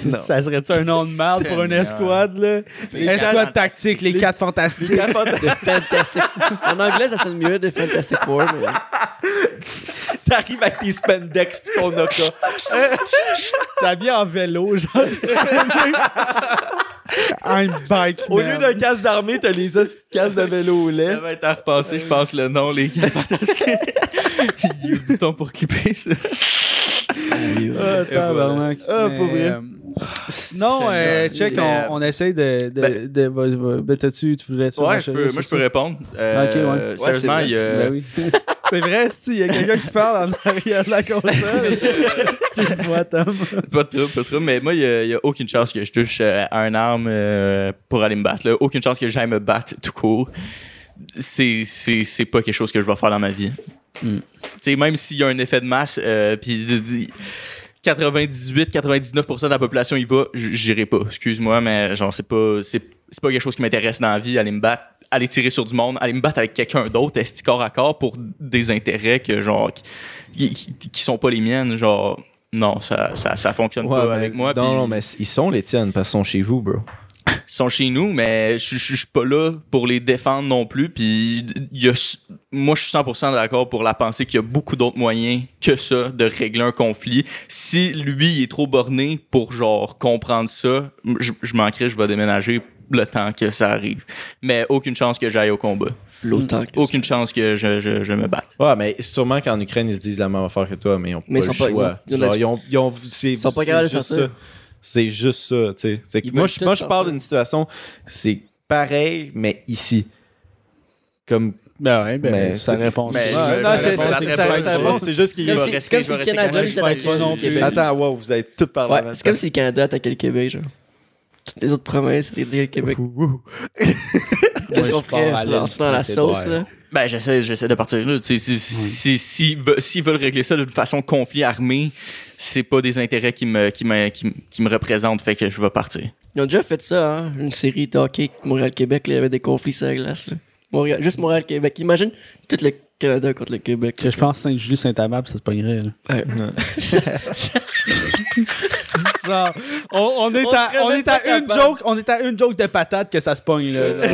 Non.
Ça serait-tu un nom de merde pour une escouade, là? Escouade tactique, les quatre fantastiques.
quatre fantastiques.
En anglais, ça sonne mieux, The Fantastic Four. Mais...
T'arrives avec tes spandex pis ton oka.
T'as bien en vélo, genre. un bike.
Au lieu d'un casque d'armée, t'as les hosties de casque de vélo au lait.
Ça va être à repenser, je pense, le nom, les gars. Il y a un bouton pour clipper ça.
Ah, tabarnak.
Ah,
Mais,
pour vrai.
euh, Sinon,
C'est
euh, check, on, on essaye de. de,
Ben-
de, vas-y. Ben, t'as-tu, tu voulais?
Ouais, je peux, moi, je peux répondre. Euh,
Ok, ouais.
Sérieusement,
Ouais,
il y a.
Ben oui. C'est vrai, si, il y a quelqu'un qui parle en arrière de la console. Excuse-moi, Tom.
Pas trouble, pas trouble. Mais moi, il n'y a, aucune chance que je touche euh, à un arme euh, pour aller me battre. là. Aucune chance que j'aille me battre tout court. C'est, c'est, c'est pas quelque chose que je vais faire dans ma vie.
Mm.
Sais, même s'il y a un effet de masse, euh, puis de- de- 98-99% de la population y va, j'irai pas. Excuse-moi, mais genre, c'est pas, c'est, c'est pas quelque chose qui m'intéresse dans la vie, aller me battre, aller tirer sur du monde, aller me battre avec quelqu'un d'autre, esti corps à corps pour des intérêts que, genre, qui, qui, sont pas les miennes, genre, non, ça, ça, ça fonctionne pas avec moi.
Non, non, mais ils sont les tiennes parce qu'ils sont chez vous, bro.
Ils sont chez nous, mais je je- je suis pas là pour les défendre non plus. Puis il y a, moi, je suis 100% d'accord pour la pensée qu'il y a beaucoup d'autres moyens que ça de régler un conflit. Si lui il est trop borné pour genre comprendre ça, je, je manquerai, je vais déménager le temps que ça arrive. Mais aucune chance que j'aille au combat.
Que
Aucune chance que je, je, je me batte.
Ouais, mais sûrement qu'en Ukraine, ils se disent la même affaire que toi, mais ils ont
Mais
pas
ils
le
sont pas-
choix.
ils
Genre, ils ont, ils ont- c'est,
Ils sont pas
c'est
capables de
ça. C'est juste ça, tu sais. Moi, je,
tout
moi, je parle d'une situation, c'est pareil, mais ici. Comme.
Ben ouais, ben,
Mais
ça
c'est-
répond.
mais-
Ouais,
non, c'est
répond,
ça,
répond,
c'est juste qu'il va rester.
c'est comme si le Canada attaquait le. Québec.
Attends, wow, vous avez tout parlé
Ouais, c'est comme si le Canada attaquait le Québec, genre. Toutes les autres provinces attaquaient le Québec. Qu'est-ce qu'on ferait?
à
Se dans la sauce, là?
Ben, j'essaie, j'essaie de partir là. Sais, si, si, si- veulent- s'ils veulent régler ça de façon conflit armé, c'est pas des intérêts qui me, qui me, qui, me- qui me représentent, fait que je vais partir.
Ils ont déjà fait ça, hein? Une série de hockey Montréal-Québec, là, il y avait des conflits sur la glace, là. Montréal, juste Montréal-Québec. Imagine tout le Canada contre le Québec.
Je pense Saint-Julie, Saint-Amable, ça se pognerait. là.
Ouais. Ça- ça-
Genre, on, on est
On
à, on est à une joke, on est à une joke de patate que ça se pogne, là. là.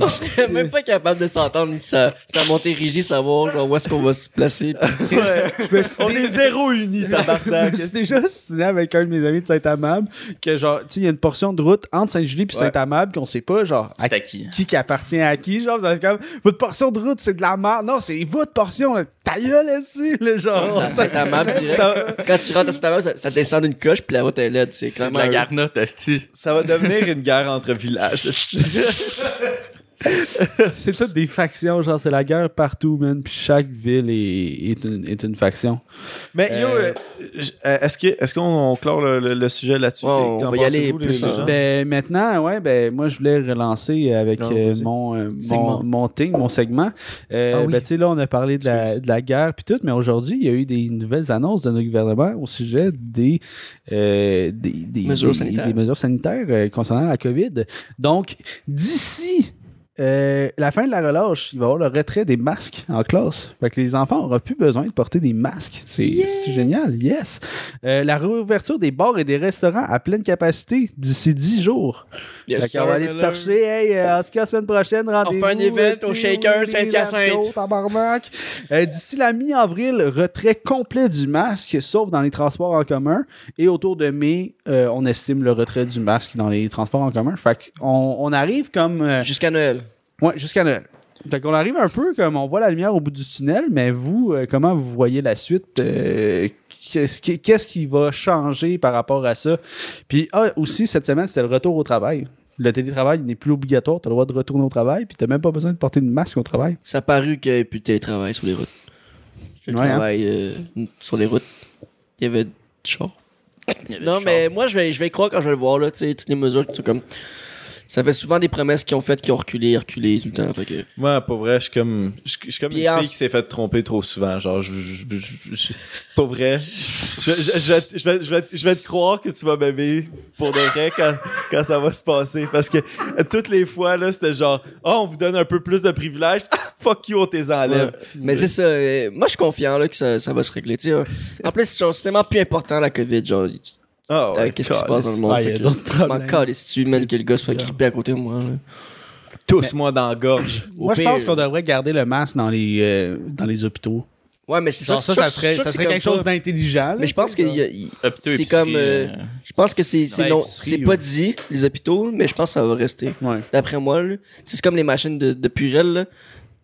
On serait même pas capable de s'entendre sa, sa Montérégie, savoir genre, où est-ce qu'on va se placer.
Je me suis
On est zéro unis, tabarnak.
Je suis déjà signé avec un de mes amis de Saint-Amable que genre, tu sais, il y a une portion de route entre Saint-Julie puis
Ouais.
Saint-Amable qu'on sait pas, genre, à
C'est à qui?
qui qui appartient à qui, genre, c'est comme, votre portion de route, c'est de la merde. Non, c'est votre portion, là. ta gueule, ici, le genre.
C'est à Saint-Amable. Quand tu rentres à Saint-Amable, ça, ça descend d'une coche, puis la route est laide. C'est
C'est de
clairement.
la garnotte, esti.
Ça va devenir une guerre entre villages.
c'est toutes des factions, genre, c'est la guerre partout, man, puis chaque ville est, est, une, est une faction.
Mais yo,
Euh,
euh, euh, est-ce que est-ce qu'on on clore le, le- le sujet là-dessus?
Ouais, on va y aller plus
les?
Ben, maintenant, ouais, ben, moi, je voulais relancer avec
Non,
euh, mon, euh,
Segment.
mon, mon thing, mon segment. Euh,
Ah oui.
ben, tu sais, là, on a parlé de la, de la guerre puis tout, mais aujourd'hui, il y a eu des nouvelles annonces de notre gouvernement au sujet des, euh, des, des,
Mesures
des-
sanitaires.
des mesures sanitaires euh, concernant la COVID. Donc, d'ici euh, la fin de la relâche, il va y avoir le retrait des masques en classe. Fait que les enfants n'auront plus besoin de porter des masques. C'est génial, yes. Euh, la réouverture des bars et des restaurants à pleine capacité d'ici 10 jours.
Yes,
Fait qu'on va aller se torcher. Hey, euh, en tout cas, la semaine prochaine, rendez-vous.
fait un event au Shaker Saint-Hyacinthe.
D'ici la mi-avril, retrait complet du masque, sauf dans les transports en commun. Et autour de mai, euh, on estime le retrait du masque dans les transports en commun. Fait qu'on on arrive comme. euh,
Jusqu'à Noël.
ouais, jusqu'à Noël. Fait qu'on arrive un peu comme on voit la lumière au bout du tunnel, mais vous, euh, comment vous voyez la suite? Euh, Qu'est-ce qui, qu'est-ce qui va changer par rapport à ça? Puis ah, aussi, cette semaine, c'était le retour au travail. Le télétravail n'est plus obligatoire, tu as le droit de retourner au travail, puis tu même pas besoin de porter de masque au travail.
Ça a paru qu'il n'y avait plus de télétravail sur les routes. Le
Ouais, hein?
travail euh, sur les routes. Il y avait du char. Non, mais moi, je vais, je vais y croire quand je vais le voir, là, tu sais, toutes les mesures qui sont comme. Ça fait souvent des promesses qu'ils ont faites qui ont reculé, reculé tout le temps. Fait que...
Moi, pour vrai, je suis comme, je, je suis comme
Puis
une
en-
fille qui s'est fait tromper trop souvent. Genre, je, je, pour vrai, je, vais, te- croire que tu vas m'aimer pour de vrai quand, quand ça va se passer. Parce que euh, toutes les fois, là, c'était genre, oh, on vous donne un peu plus de privilèges. Ah, fuck you, on t'es enlève.
Ouais. Mais c'est ça. euh, moi, je suis confiant là, que ça, ça va se régler. hein. En plus, c'est tellement plus important la COVID. Genre,
Ah, ouais,
avec qu'est-ce qui se passe dans le monde?
Ah,
fait que- M'en
problèmes.
calisse tu man, que le gars soit grippé à côté de moi. là?
Tous moi dans la gorge. Au
Moi, je
pire.
pense qu'on devrait garder le masque dans les, euh, dans les hôpitaux.
Ouais, mais c'est ça.
Genre, ça, serait, ça serait
que
quelque chose d'intelligent.
Mais je pense que
que
y a- y-
Hôpitaux,
c'est comme. euh,
euh,
Je pense que c'est c'est
Ouais,
non,
épicerie,
c'est pas
ouais.
dit, les hôpitaux, mais je pense que ça va rester.
Ouais.
D'après moi, là. Tu sais, c'est comme les machines de, de Purel, là.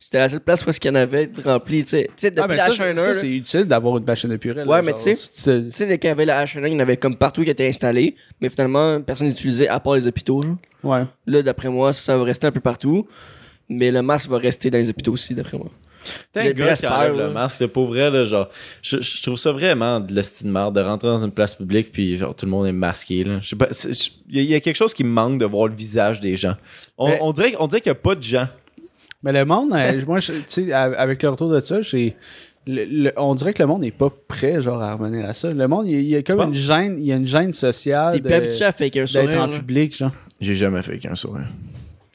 C'était la seule place où est-ce qu'il y en avait de rempli, tu sais. Tu sais, depuis
Ah, ben
la
ça,
H1N1,
ça,
là,
c'est utile d'avoir une machine de purée.
Ouais, mais tu sais- tu sais, quand il y avait la H1N1, il y en avait comme partout qui était installé, mais finalement, personne n'utilisait à part les hôpitaux, là.
Ouais.
Là, d'après moi, ça, ça va rester un peu partout, mais le masque va rester dans les hôpitaux aussi, d'après moi.
T'es un gars qui
j'espère,
enlève
là.
le masque, là, pour vrai, là, genre, je, je trouve ça vraiment de l'estime de merde de rentrer dans une place publique puis genre tout le monde est masqué, là. Je sais pas, il y, a- il y a quelque chose qui me manque de voir le visage des gens. On,
Mais-
on dirait, on dirait qu'il n'y a pas de gens.
Mais le monde, euh, moi, je- tu sais, avec le retour de ça, j'ai. le- le- on dirait que le monde n'est pas prêt genre à revenir à ça. Le monde, il y a, il y a comme une gêne, il y a une gêne sociale
T'es
de-
plus habitué à faire un
d'être
sourire,
en
là?
public, genre.
J'ai jamais fait qu'un sourire.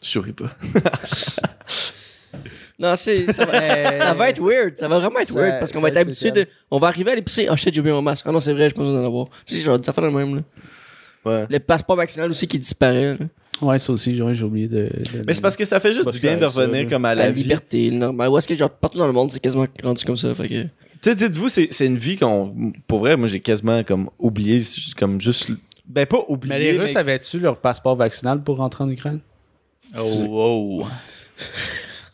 Je souris pas.
Non, c'est, ça, va, ça va être weird. Ça va vraiment être
Ça-
weird parce qu'on va
ça
être habitué de. On va arriver à l'épicerie. Oh shit, j'ai oublié mon masque. Ah non, c'est vrai, j'ai pas besoin d'en avoir. Tu sais, genre, des affaires de même, là.
Ouais.
Le passeport vaccinal aussi qui disparaît, là.
Ouais, ça aussi, j'ai j'ai oublié de. de-
Mais c'est parce que ça fait juste du bien de
ça,
revenir comme à
La,
la, vie.
liberté, le normal. Où est-ce que, genre, partout dans le monde, c'est quasiment rendu comme ça. Fait que.
Tu sais, dites-vous, c'est c'est une vie qu'on. Pour vrai, moi, j'ai quasiment comme oublié, comme juste. Ben, pas oublié.
Mais les Russes
mais-
avaient-tu leur passeport vaccinal pour rentrer en Ukraine?
Oh, oh.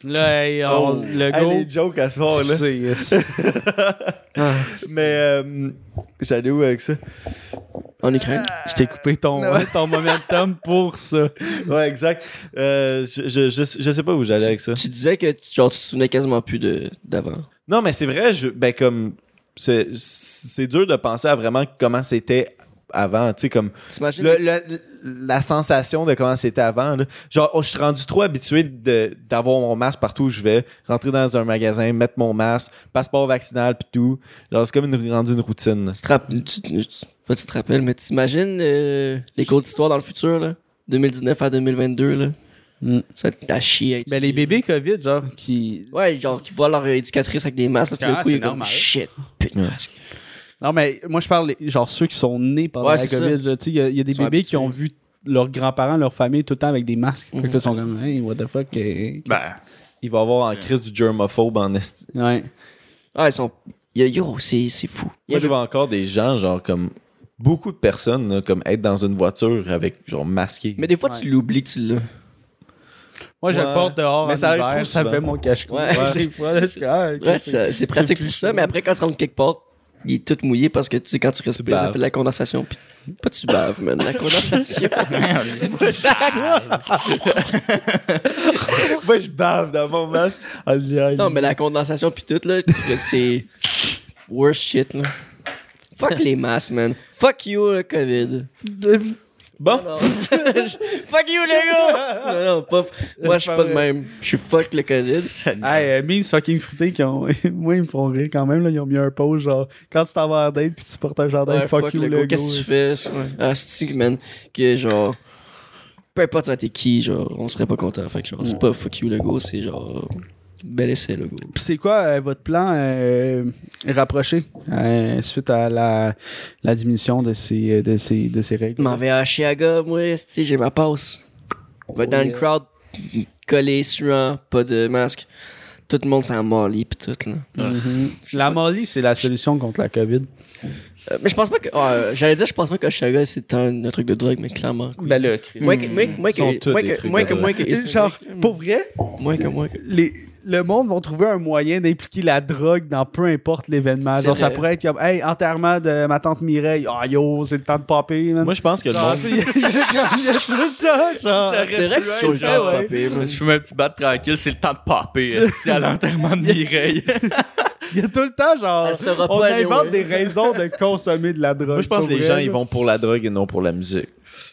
Là, hey, on-
Oh.
le
Hey,
go.
les jokes à ce soir, là.
c'est-
Mais, euh, j'allais où avec ça?
En Ukraine.
Je t'ai coupé ton, ton momentum pour ça.
Ouais, exact. Euh, je, je, je, je sais pas où j'allais avec ça.
Tu disais que, tu- genre, tu te souvenais quasiment plus de, d'avant.
Non, mais c'est vrai, je, ben comme. C'est c'est dur de penser à vraiment comment c'était avant, tu sais, comme.
T'imagines?
le- le- la sensation de comment c'était avant. là. Genre, oh, je suis rendu trop habitué de- d'avoir mon masque partout où je vais, rentrer dans un magasin, mettre mon masque, passeport vaccinal, puis tout. Genre, c'est comme une, rendu une routine.
Tu te rappelles, tu, tu- pas tu te rappelles, mais t'imagines euh, les cours d'histoire dans le futur, là? 2019 à 2022, là.
Mm.
Ça à chier. avec
Ben, les bébés COVID, genre, qui.
Ouais, genre, qui voient leur éducatrice avec des masques, là, tout
Ah,
le coup,
c'est
ils comme
normal.
shit, putain de masque.
Non, mais moi, je parle, genre, ceux qui sont nés pendant
Ouais,
la COVID. là. Tu sais, il y, a- il y a des bébés qui ont vu leurs grands-parents, leur famille, tout le temps avec des masques. Là,
Mhm.
ils sont comme, hey, what the fuck. euh,
Ben,
Il va avoir en crise du germophobe en esti.
Ouais.
Ah, ils sont. Yo, c'est c'est fou.
Moi, je vois encore des gens, genre, comme beaucoup de personnes, là, comme être dans une voiture avec, genre, masqué.
Mais des fois,
Ouais.
tu l'oublies tu l'as.
Moi, je
Ouais.
le porte dehors.
Mais ça arrive trop
Ça
souvent.
fait mon cache
Ouais,
ah,
Ouais,
c'est-
pratique
plus
pour ça, mais après, quand tu rentres quelque part, il est tout mouillé parce que tu sais, quand tu respires, ça fait de la condensation. Puis, pas tu baves, man. La condensation.
Moi, je bave dans mon masque.
non, mais la condensation, puis tout, là, tu- c'est. Worst shit, là. Fuck les masques, man. Fuck you, le COVID.
Bon,
Non. fuck you, les gars! Non, non, pas. Moi, je suis pas de même. Je suis fuck le COVID.
Hey, euh, memes fucking fruités qui ont. Moi, ils me font rire quand même. Là. Ils ont mis un post genre quand tu t'en vas en date puis tu portes un jardin
Ouais,
fuck, you,
le
le
go.
go.
Qu'est-ce que tu fais? Ah, c'est man. Que genre. Peu importe ça t'es qui, genre, on serait pas content. Fait que genre, c'est pas fuck you le go, c'est genre. Bel essai le.
Puis c'est quoi euh, votre plan euh, rapproché euh, suite à la, la diminution de ces, de ces, de ces règles?
Je m'en vais à Chiaga, moi, si j'ai ma passe. Dans
Oh,
une
yeah.
crowd, collé, suant, pas de masque. Tout le monde s'en molly pis tout, là.
Mhm. La Molly, c'est la solution contre la COVID.
Euh, mais je pense pas que. ah, J'allais dire, je pense pas que Chiaga c'est un, un truc de drogue, mais clairement.
Ben là, Chris.
Moins que,
Ils sont
que,
tous
moins
des
que,
trucs de
que,
Genre, pour vrai,
moins que, moins que.
les, le monde va trouver un moyen d'impliquer la drogue dans peu importe l'événement. Genre, ça pourrait être comme, hey, enterrement de ma tante Mireille. Ah yo, c'est le temps de popper. man.
moi, je pense que le monde.
il y a il y a tout le temps, genre.
C'est vrai que c'est toujours le temps de popper.
Je fume un petit bat tranquille, c'est le temps de popper. C'est à l'enterrement de Mireille?
Il y a tout le temps, genre, on invente
anyway.
des raisons de consommer de la drogue.
Moi, je pense que les
vrai,
gens,
là.
ils vont pour la drogue et non pour la musique.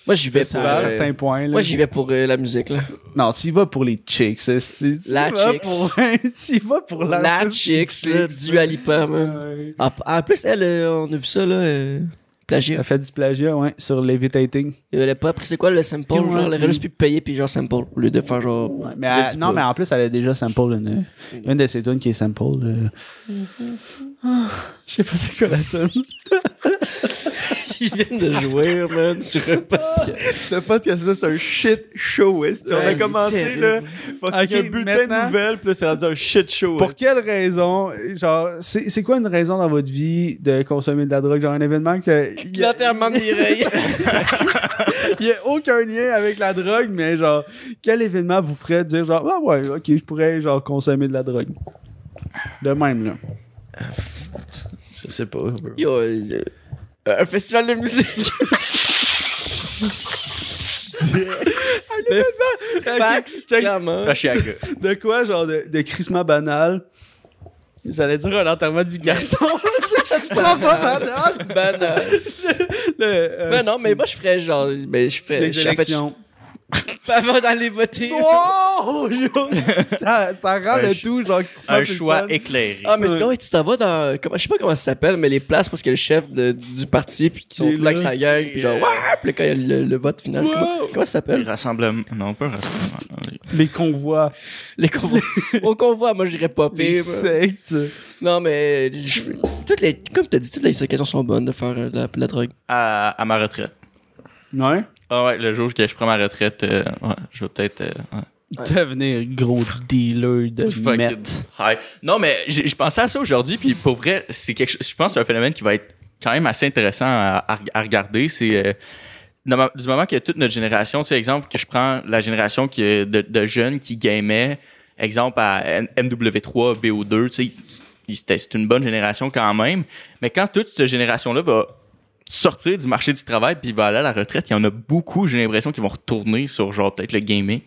Moi, j'y vais
à
pour.
un
euh,
certain point. Là.
Moi, j'y vais pour euh, la musique, là.
Non, tu y vas pour les chicks. tu
La
vas
chicks.
Pour... tu y vas pour la
La chicks, là, du Alipa, man.
Ouais.
En, en plus, elle, euh, on a vu ça, là, euh, plagiat.
Elle fait du plagiat, ouais, sur Levitating.
Elle a pas appris c'est quoi le sample,
Ouais.
genre, elle aurait juste pu payer puis genre sample, au lieu de faire genre.
Mais elle- non,
pas.
mais en plus, elle a déjà sample une, une de ses tunes qui est sample. euh. Ah, je sais pas c'est quoi la tune.
Ils viennent de jouer, man, sur un podcast.
C'était pas que ça, c'est un shit show. On a
Ouais,
commencé, là.
Ok,
un bulletin
maintenant-
de nouvelles, puis là, c'est rendu un shit show.
Pour quelle raison, genre, c'est quoi une raison dans votre vie de consommer de la drogue? Genre un événement que. il y a-
L'enterrement de.
Il n'y a aucun lien avec la drogue, mais genre, quel événement vous ferait dire genre, ah ouais, ok, je pourrais genre consommer de la drogue? De même, là.
Je sais pas. bro.
Yo, euh, un festival de musique. Fax,
check.
clairement.
De quoi, genre, de, de crissement banal? J'allais dire un enterrement de vie de garçon. c'est pas banal?
Banal.
Le, euh,
Ben non, mais moi, je ferais genre. Ben, je ferais.
les
je- en fait,
élections.
Avant d'aller voter.
Oh! ça, ça rend le tout, genre,
Un choix
fun.
éclairé.
Ah, mais
Ouais.
toi, tu t'en vas dans. Comment, je sais pas comment ça s'appelle, mais les places parce qu'il y a le chef de- du parti, puis qui sont là avec sa gang, puis genre, ouais, puis là, quand il y a le, le vote final.
Wow.
Comment, comment ça
Le
s'appelle
rassemblement. Non, pas un rassemblement. les-
Les convois.
Les convois. Au convoi, moi, j'irais pas
Les
pire. Non, mais. je- toutes les, comme t'as dit, toutes les occasions sont bonnes de faire euh, de la, de la drogue.
À, à ma retraite.
Ouais?
Ah ouais, le jour que je prends ma retraite, euh, ouais, je vais peut-être. euh, ouais.
Devenir gros dealer de meth.
high. Non, mais je pensais à ça aujourd'hui, puis pour vrai, c'est quelque chose. Je pense que c'est un phénomène qui va être quand même assez intéressant à, à- à regarder. C'est euh, du moment que toute notre génération, tu sais, exemple, que je prends la génération qui, de, de jeunes qui gamaient, exemple à N- MW3, BO2, tu sais, c'est une bonne génération quand même. Mais quand toute cette génération-là va sortir du marché du travail puis va aller à la retraite, il y en a beaucoup, j'ai l'impression, qui vont retourner sur genre peut-être le gaming.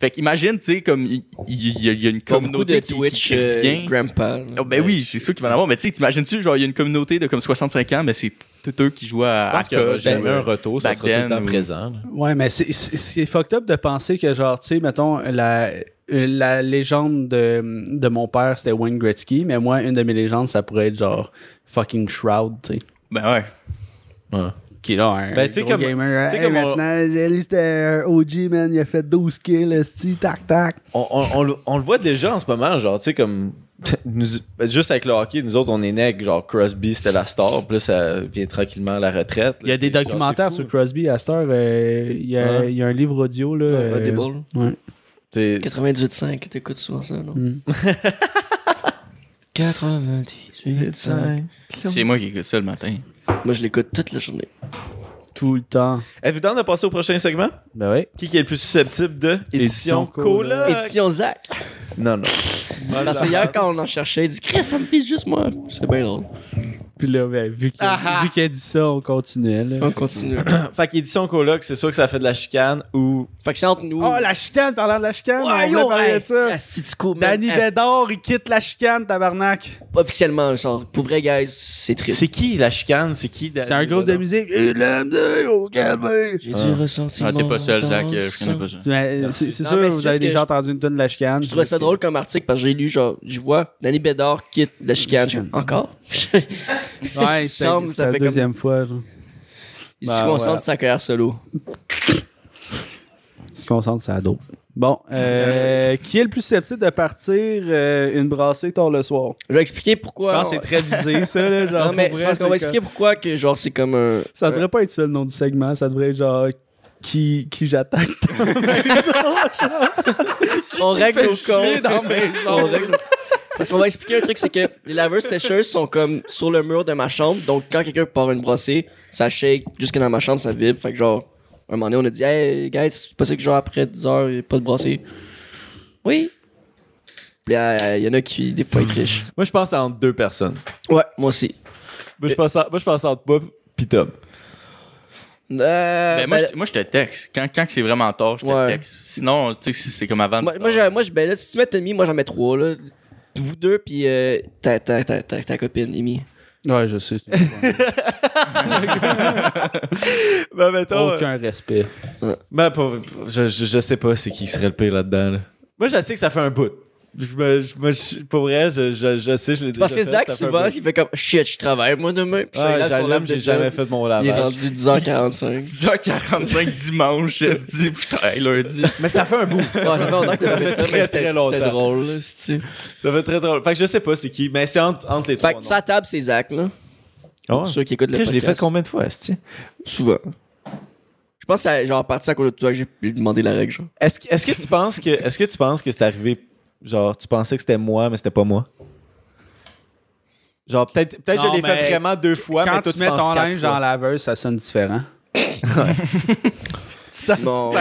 Fait qu'imagine, tu sais, comme il il y, a- il y a une
beaucoup de
communauté qui,
Twitch,
qui, qui
euh,
revient.
Grandpa.
Oh, ben oui, c'est sûr qu'il va en avoir. Mais tu sais, t'imagines-tu, genre, il y a une communauté de comme 65 ans, mais c'est tous eux qui jouent à,
Je pense qu'il y aura jamais
ou, euh,
un retour, ça sera tout le
then,
temps
ou-
présent. là.
Ouais, mais c'est- fucked up de penser que, genre, tu sais, mettons, la, la légende de, de mon père, c'était Wayne Gretzky, mais moi, une de mes légendes, ça pourrait être genre fucking Shroud, tu sais.
Ben ouais.
Ouais.
Qui est là, un
Ben, tu sais,
gros
comme-
gamer.
tu sais,
Hey,
comme on-
maintenant, lui, c'était un OG, man, il a fait 12 kills, esti, tac, tac.
On, on- on le- on le voit déjà en ce moment, genre, tu sais, comme nous, juste avec le hockey, nous autres, on est nègres. Genre, Crosby, c'était la star. Puis là, ça vient tranquillement à la retraite.
Il y a des
genre,
documentaires sur. Crosby à cette heure. euh, il, y a,
Hein?
il y a un livre audio. Là, euh,
Audible.
ouais.
C'est-
98.5, t'écoutes souvent ça, non?
Mm.
98.5.
C'est moi qui écoute ça le matin.
Moi, je l'écoute toute la journée.
Tout le temps.
Êtes-vous dans de passer au prochain segment?
Ben oui.
Qui, qui est le plus susceptible de
Édition
Édition
Cola.
Cola?
Édition Zach.
Non, non.
Parce que hier, quand on en cherchait, il dit Chris, ça me fait juste moi. C'est bien drôle.
Puis là, ben, vu qu'il
Ah ah.
vu qu'il a dit ça, on continuait. Là.
On continue.
fait qu'édition Coloc, c'est sûr que ça fait de la chicane ou.
fait que c'est entre nous.
Oh, la chicane, parlant de la chicane, on
Ouais,
voulait
yo,
parler de ça. Danny
Hey,
Bédard, il quitte la chicane, tabarnak.
Officiellement, genre, pour vrai, guys, c'est triste.
C'est qui la chicane? C'est qui?
C'est un groupe de musique. Il l'aime de au calme.
J'ai
Ah.
du ressentiment.
Ah, t'es pas seul, Zach. euh, Je connais pas ça.
C'est sûr, vous avez déjà entendu une tonne de la chicane.
Je trouvais ça drôle comme article parce que j'ai lu, genre, je vois Danny Bédard quitte la chicane. Encore?
Ouais,
Il semble, ça
la
fait comme-
deuxième fois. genre.
Il
Ben,
se concentre
voilà.
sur sa carrière solo.
Il se concentre la dope. Bon, euh, qui est le plus susceptible de partir euh, une brassée tard le soir?
Je vais expliquer
Je
pourquoi.
pense que c'est très visé, ça. Là, genre,
Non, mais
vrai,
qu'on va expliquer pourquoi que, genre, c'est comme un.
Ça devrait pas être ça le nom du segment. Ça devrait être genre qui, qui j'attaque dans ma maison.
On règle nos comptes.
dans la maison.
On règle- Parce qu'on va expliquer un truc, c'est que les laveuses sécheuses sont comme sur le mur de ma chambre. Donc, quand quelqu'un part une brossée, ça shake jusque dans ma chambre, ça vibre. Fait que, genre, un moment donné, on a dit, hey, guys, c'est possible que, genre, après 10 heures, il n'y ait pas de brossée? Oui. Puis, euh, il y en a qui, des fois, ils trichent.
Moi, je pense entre deux personnes.
Ouais, moi aussi.
Moi, je pense, à- moi, je pense entre moi pis Tom.
Euh,
Ben, moi,
ben,
je, moi, je te texte. Quand, quand c'est vraiment tard, je te
Ouais.
texte. Sinon, tu sais, c'est- c'est comme avant.
moi,
10
moi, moi, je- ben là, si tu mets Tommy, moi, j'en mets trois, là. Vous deux, puis euh, ta, ta, ta, ta, ta copine, Amy.
Ouais, je sais.
Ben, mettons. euh,
Aucun respect.
ben, pas- je, je, je sais pas c'est qui serait le pire là-dedans. là. Moi, je sais que ça fait un bout. Je me, je me- je- pour vrai, je, je, je sais, je l'ai déjà
Parce que
fait,
Zach,
fait
souvent, il fait comme shit, je travaille moi demain. Puis
Ouais,
là,
j'allume,
de
j'ai jamais fait mon
Il est
lavage.
rendu 10h45.
10h45 dimanche, je dis, puis je travaille lundi.
Mais ça fait un bout.
Ouais, ça fait longtemps que
Ça fait
fait ça,
très, très longtemps.
c'était drôle, là, si tu-
Ça fait très drôle. Fait que je sais pas c'est qui, mais c'est entre, entre les trois.
Fait que sa table, c'est Zach, là. Pour ceux qui écoutent le
Chris, je l'ai fait
podcast.
combien de fois, Esti?
Souvent. Je pense que c'est genre parti à cause de toi que j'ai pu demander la règle, genre.
Est-ce que, est-ce que tu penses que est-ce que tu penses que c'est arrivé genre tu pensais que c'était moi mais c'était pas moi Genre peut-être peut-être
Non,
je l'ai fait
mais
vraiment deux fois mais
Quand
toi
tu
tu,
mets ton linge dans la laveuse, ça sonne différent. ça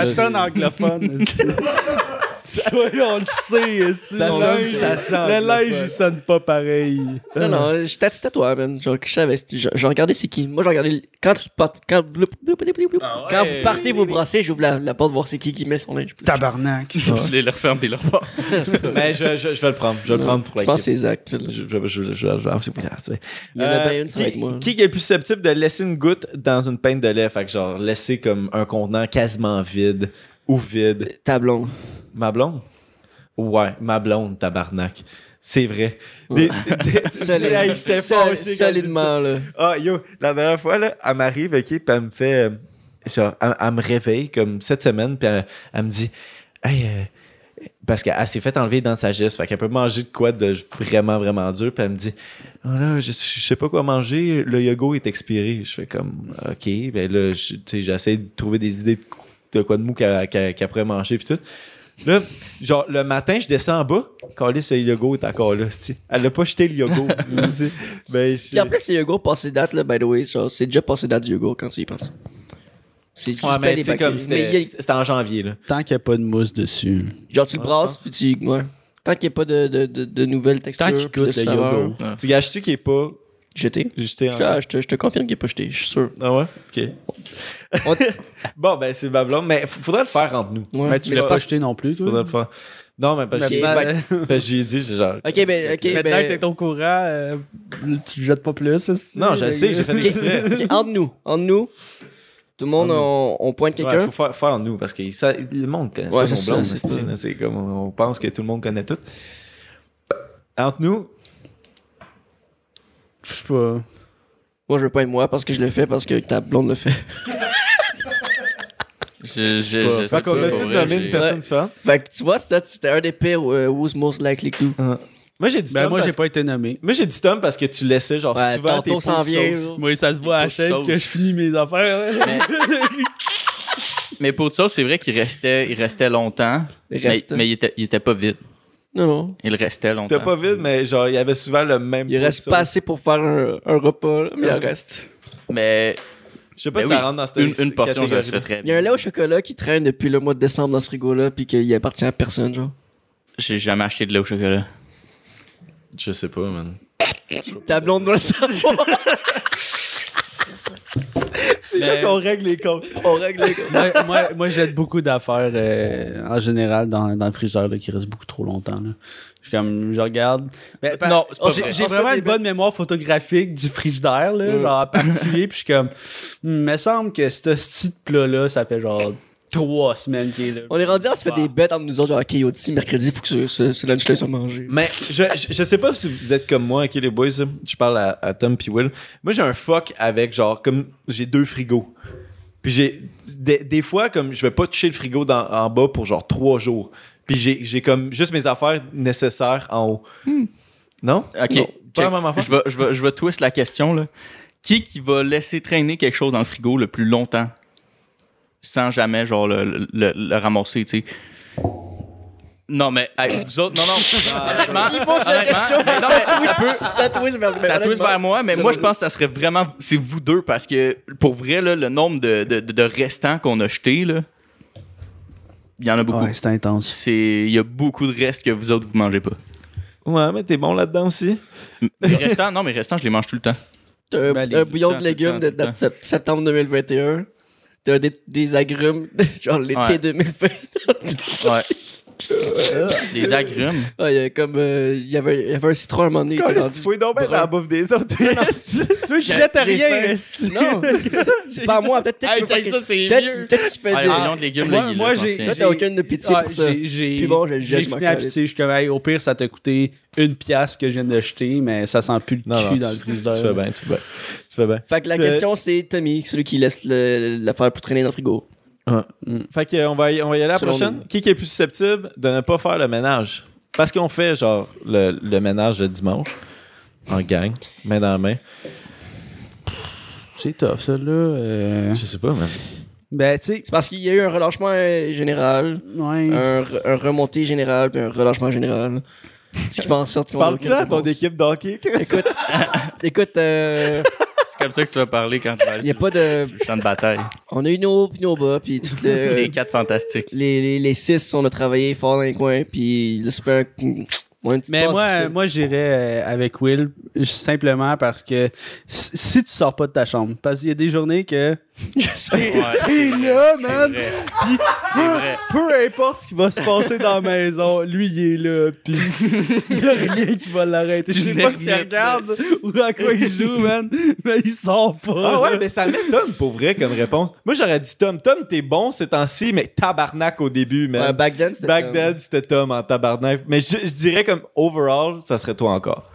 sonne anglophone. on le sait.
Ça
le
sonne-
linge,
ça sent
le linge, il sonne pas pareil.
Non, non, j'étais à toi, man. Genre, je savais, je, je regardais c'est qui. Moi, je regardais. Quand quand, bloup, bloup, bloup, bloup, bloup.
Ah ouais.
quand vous partez vous brasser, j'ouvre la, la porte voir c'est qui qui met son linge.
Tabarnak.
Tu les leur fermes et leur pas.
Mais je, je, je vais le prendre, je vais le prendre pour
Je
la
pense que c'est Zach.
je, je, je, je, je, je- je- ah, sais.
Il y en a
Euh,
bien une, ça va
qui,
être moi.
qui est le plus susceptible de laisser une goutte dans une pinte de lait? Fait que genre, laisser comme un contenant quasiment vide ou vide.
Tablon.
Ma blonde? Ouais, ma blonde, tabarnak. C'est vrai. Des- des-
Solide.
Hey, j'étais
Sol-
fâché quand j'ai dit ça.
Solidement, là.
Ah, yo, la dernière fois, là, elle m'arrive, OK, puis elle me fait... euh, genre, elle, elle me réveille, comme cette semaine, puis elle, elle me dit... Hey, euh, parce qu'elle s'est fait enlever dans sa sagesse, fait qu'elle peut manger de quoi de vraiment, vraiment dur, puis elle me dit... Oh là, je, je sais pas quoi manger, le yoga est expiré. Je fais comme... OK, ben là, je- tu sais, j'essaie de trouver des idées de, de quoi de mou qu'elle pourrait manger, puis tout. Là, genre, le matin, je descends en bas. Calé, ce yoga est encore là, c'ti. Elle a pas jeté le yoga. c'ti. ben,
Puis en plus, c'est yogourt passé date, là, by the way. genre, C'est déjà passé date du yogourt quand tu y penses. C'est juste
Ouais,
pas
mais tu comme c'était
a-
en janvier, là.
Tant qu'il n'y a pas de mousse dessus.
Genre, tu le brasses, puis tu. Ouais. Tant qu'il n'y a pas de, de, de, de nouvelles textures.
Tant qu'il goûte le yogourt.
Tu gâches-tu qu'il est pas
Jeté.
jeté
Je,
en.
te- je te, je te confirme qu'il n'est pas jeté, je suis sûr.
Ah ouais? Ok.
On-
Bon, ben, c'est ma blonde, mais f- faudrait le faire entre nous.
Ouais.
Mais tu l'as pas jeté non plus, toi?
Faudrait le faire. Non, mais parce que
Ok,
j'ai-
fait-
parce que j'ai dit, j'ai genre.
Ok, ben, ok,
Maintenant
ben.
que t'es au courant, euh, tu jettes pas plus.
Non, je sais, j'ai fait exprès.
ok, entre nous, entre nous, tout le monde, on, on pointe
Ouais,
quelqu'un.
faut faire, faire entre nous parce que ça, le monde connaît
Ouais,
pas mon
C'est
comme on pense que tout le monde connaît tout. Entre nous,
Je sais pas.
Moi, je veux pas être moi parce que je le fais parce que ta blonde le fait.
Je, je, je
fait
sais
qu'on
pas,
a
vrai,
nommé une personne différente.
Fait que tu vois, c'était c'était un des pires euh, Who's Most Likely to.
Ouais. Moi, j'ai dit
Ben,
Tom.
moi,
parce...
j'ai pas été nommé.
Moi, j'ai dit Tom parce que tu laissais genre
Ouais,
souvent tes
tantôt s'en vient.
Moi, ça se voit à chaîne que je finis mes affaires.
Mais, mais pour ça, c'est vrai qu'il restait, il restait longtemps.
Il
mais, mais il, était, il était pas vide.
Non, non.
Il restait longtemps.
T'es pas vide, mais genre, il y avait souvent le même.
Il reste pas assez pour faire un, un repas, là, mais il en reste.
Mais
Je sais pas
mais
si
oui,
ça rentre dans cette
une, une portion, ça se fait très
Il y a un
bien.
lait au chocolat qui traîne depuis le mois de décembre dans ce frigo-là, puis qu'il appartient à personne, genre.
J'ai jamais acheté de lait au chocolat.
Je sais pas, man.
Ta blonde doit le savoir. C'est là qu'on règle les comptes. On règle les comptes.
moi, moi, beaucoup d'affaires euh, en général dans, dans le frigidaire là, qui reste beaucoup trop longtemps. Là. Je, suis comme, je regarde. Mais,
Non, c'est pas
j'ai-
vrai.
Vraiment une bonne mémoire photographique du frigidaire, là, genre en particulier. puis je suis comme, Hmm, me semble que ce petit plat-là, ça fait genre trois semaines qu'il est là.
On est rendu à se faire des bêtes entre nous autres, genre, ok, Yoti, mercredi, faut que ce, ce, ce lunch-là soit mangé.
Mais je, je, je sais pas si vous êtes comme moi, ok, les boys. Je parle à, à Tom puis Will. Moi, j'ai un fuck avec genre, comme j'ai deux frigos. Puis j'ai. Des, des fois, comme je vais pas toucher le frigo dans- en bas pour genre trois jours. Puis j'ai j'ai comme juste mes affaires nécessaires en haut. Non?
Ok,
Non, pas la même affaire?
je vais, je vais, je vais twist la question là. Qui qui va laisser traîner quelque chose dans le frigo le plus longtemps? Sans jamais genre le, le, le ramasser, tu sais? Non mais hey, vous autres, non non, honnêtement,
Il pose la
honnêtement,
question,
mais non, mais ça peut,
Ça twist vers
ça twist vers moi, mais moi je pense que ça serait vraiment c'est vous deux parce que pour vrai là, le nombre de, de, de- de restants qu'on a jetés là, il y en a beaucoup.
Ouais, c'est intense.
C'est il y a beaucoup de restes que vous autres vous mangez pas.
Ouais, mais t'es bon là-dedans aussi.
Les restants, non mais les restants je les mange tout le temps.
Un,
Ben, les-
un bouillon
tout le
de
temps,
légumes
tout
de
le temps,
date sept- septembre 2021. T'as des, des agrumes, genre l'été
Ouais.
2020.
Ouais. Des agrumes.
Ah, il y a comme. euh, Il y avait il y avait un citron à un moment donné.
Quand tu fouilles donc dans la bouffe des autres.
Toi, je jette
j'ai
rien.
Non, c'est pas moi. Peut-être
Hey,
peut-être qu'il fait
Ah,
des.
les millions de légumes,
Moi- moi, j'ai-
Toi, t'as aucune de pitié
Ah,
pour ça. Puis bon, je le jette,
J'ai fini à pitié. Je suis comme, au pire, ça t'a coûté une pièce que je viens de jeter, mais ça sent plus le cul dans le
tu, tu
frigidaire.
fais bien, tu fais bien. Tu fais bien.
Fait que la
Euh,
question, c'est Tommy, celui qui laisse l'affaire pour traîner dans le frigo.
Fait que, euh, on, va y, on va y aller à la prochaine. Qui, qui est plus susceptible de ne pas faire le ménage? Parce qu'on fait, genre, le, le ménage le dimanche, en gang, main dans la main.
C'est tough, ça, là. euh.
Je sais pas, man.
Ben, tu sais,
C'est parce qu'il y a eu un relâchement euh, général,
ouais.
un, un remontée général, puis un relâchement général. Ce qui fait en sorte
Parles-tu à ton équipe d'hockey?
Écoute, écoute, euh,
C'est comme ça que tu vas parler quand tu vas
il
aller
n'y a
sur
pas de.
le champ de bataille.
On a eu nos hauts puis nos bas, puis toutes les,
Les quatre fantastiques.
les, les, les six, on a travaillé fort dans les coins, puis là, ça fait un, petite
Mais
passe
moi, moi j'irais euh, avec Will simplement parce que si si tu sors pas de ta chambre, parce qu'il y a des journées que
Je sais.
T'es là, man. Puis
C'est vrai.
peu importe ce qui va se passer dans la maison, lui il est là, puis il y a rien qui va l'arrêter. Je sais pas s'il regarde ou à quoi il joue, man, mais il sort pas.
Ah ouais,
là.
mais ça m'étonne pour vrai comme réponse. Moi, j'aurais dit Tom. Tom, t'es bon ces temps-ci, mais tabarnak au début, man.
Ouais, back then, c'était
Back
comme-
then, c'était Tom en tabarnak. Mais je, je dirais comme overall, ça serait toi encore.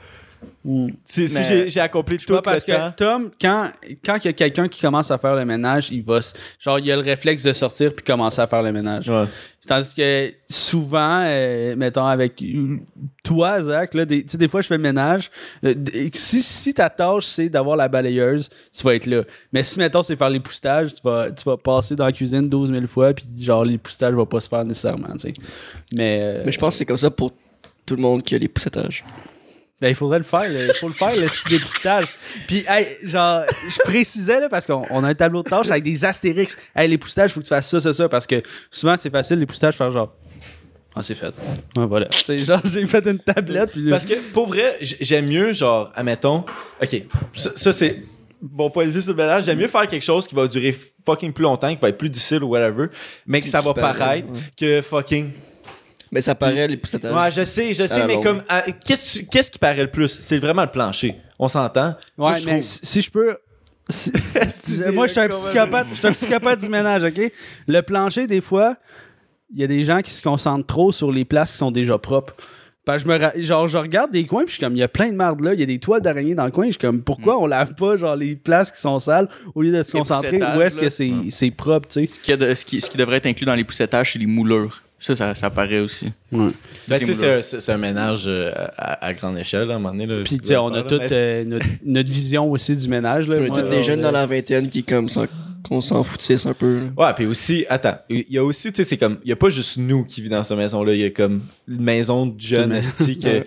Si, si j'ai- accompli tout le
parce
temps.
que Tom, quand quand il y a quelqu'un qui commence à faire le ménage, il va genre il a le réflexe de sortir puis commencer à faire le ménage.
Ouais.
Tandis que souvent, euh, mettons avec euh, toi, Zach, là, des, tu sais, des fois je fais le ménage. euh, si, si ta tâche c'est d'avoir la balayeuse, tu vas être là. Mais si mettons c'est faire l'époussage, tu vas, tu vas passer dans la cuisine 12 000 fois, puis genre l'époussage va pas se faire nécessairement. tu sais. Mais, euh,
Mais je pense que c'est comme ça pour tout le monde qui a les poussetages.
Ben, il faudrait le faire, là. il faut le faire, le d'époussage. Puis, hey, genre, je précisais, là, parce qu'on on a un tableau de tâches avec des astérix. Hey, l'époussage, faut que tu fasses ça, ça, ça, parce que souvent, c'est facile, l'époussage, faire genre. Ah, c'est fait. Ouais, voilà. Genre, j'ai fait une tablette, puis.
Parce que pour vrai, j'aime mieux, genre, admettons, ok, ça, ça, c'est mon point de vue sur le ménage, j'aime mieux faire quelque chose qui va durer fucking plus longtemps, qui va être plus difficile ou whatever, mais que ça va
paraît,
paraître
ouais.
que fucking.
Mais ça paraît, les poussetages.
Ouais, je sais, je sais,
Ah,
mais
non.
comme, ah, qu'est-ce tu- qu'est-ce qui paraît le plus? C'est vraiment le plancher. On s'entend? Moi,
Ouais, mais si, si je peux. si- si-
C'est
moi, je suis un psychopathe. Je suis un psychopathe du ménage, OK? Le plancher, des fois, il y a des gens qui se concentrent trop sur les places qui sont déjà propres. Parce que je me ra- genre, je regarde des coins, puis je suis comme, il y a plein de marde là, il y a des toiles d'araignée dans le coin. Je suis comme, pourquoi on lave pas, genre, les places qui sont sales au lieu de se concentrer où est-ce que c'est c'est propre, tu sais?
Ce qui, a de- ce qui- ce qui devrait être inclus dans les poussetages, c'est les moulures. Ça, ça, ça paraît aussi.
Ouais.
Ben, tu sais,
Team
c'est un- c'est c'est un ménage euh, à, à grande échelle, là, à un moment donné. là,
Puis, on a toute euh, notre, notre vision aussi du ménage. Là.
On est
Moi,
tous des jeunes dans
euh,
la vingtaine qui, comme, s'en- qu'on s'en foutisse un peu.
Ouais, puis aussi, attends, il y a aussi, tu sais, c'est comme, il y a pas juste nous qui vit dans cette maison-là, il y a comme une maison de jeunes esti que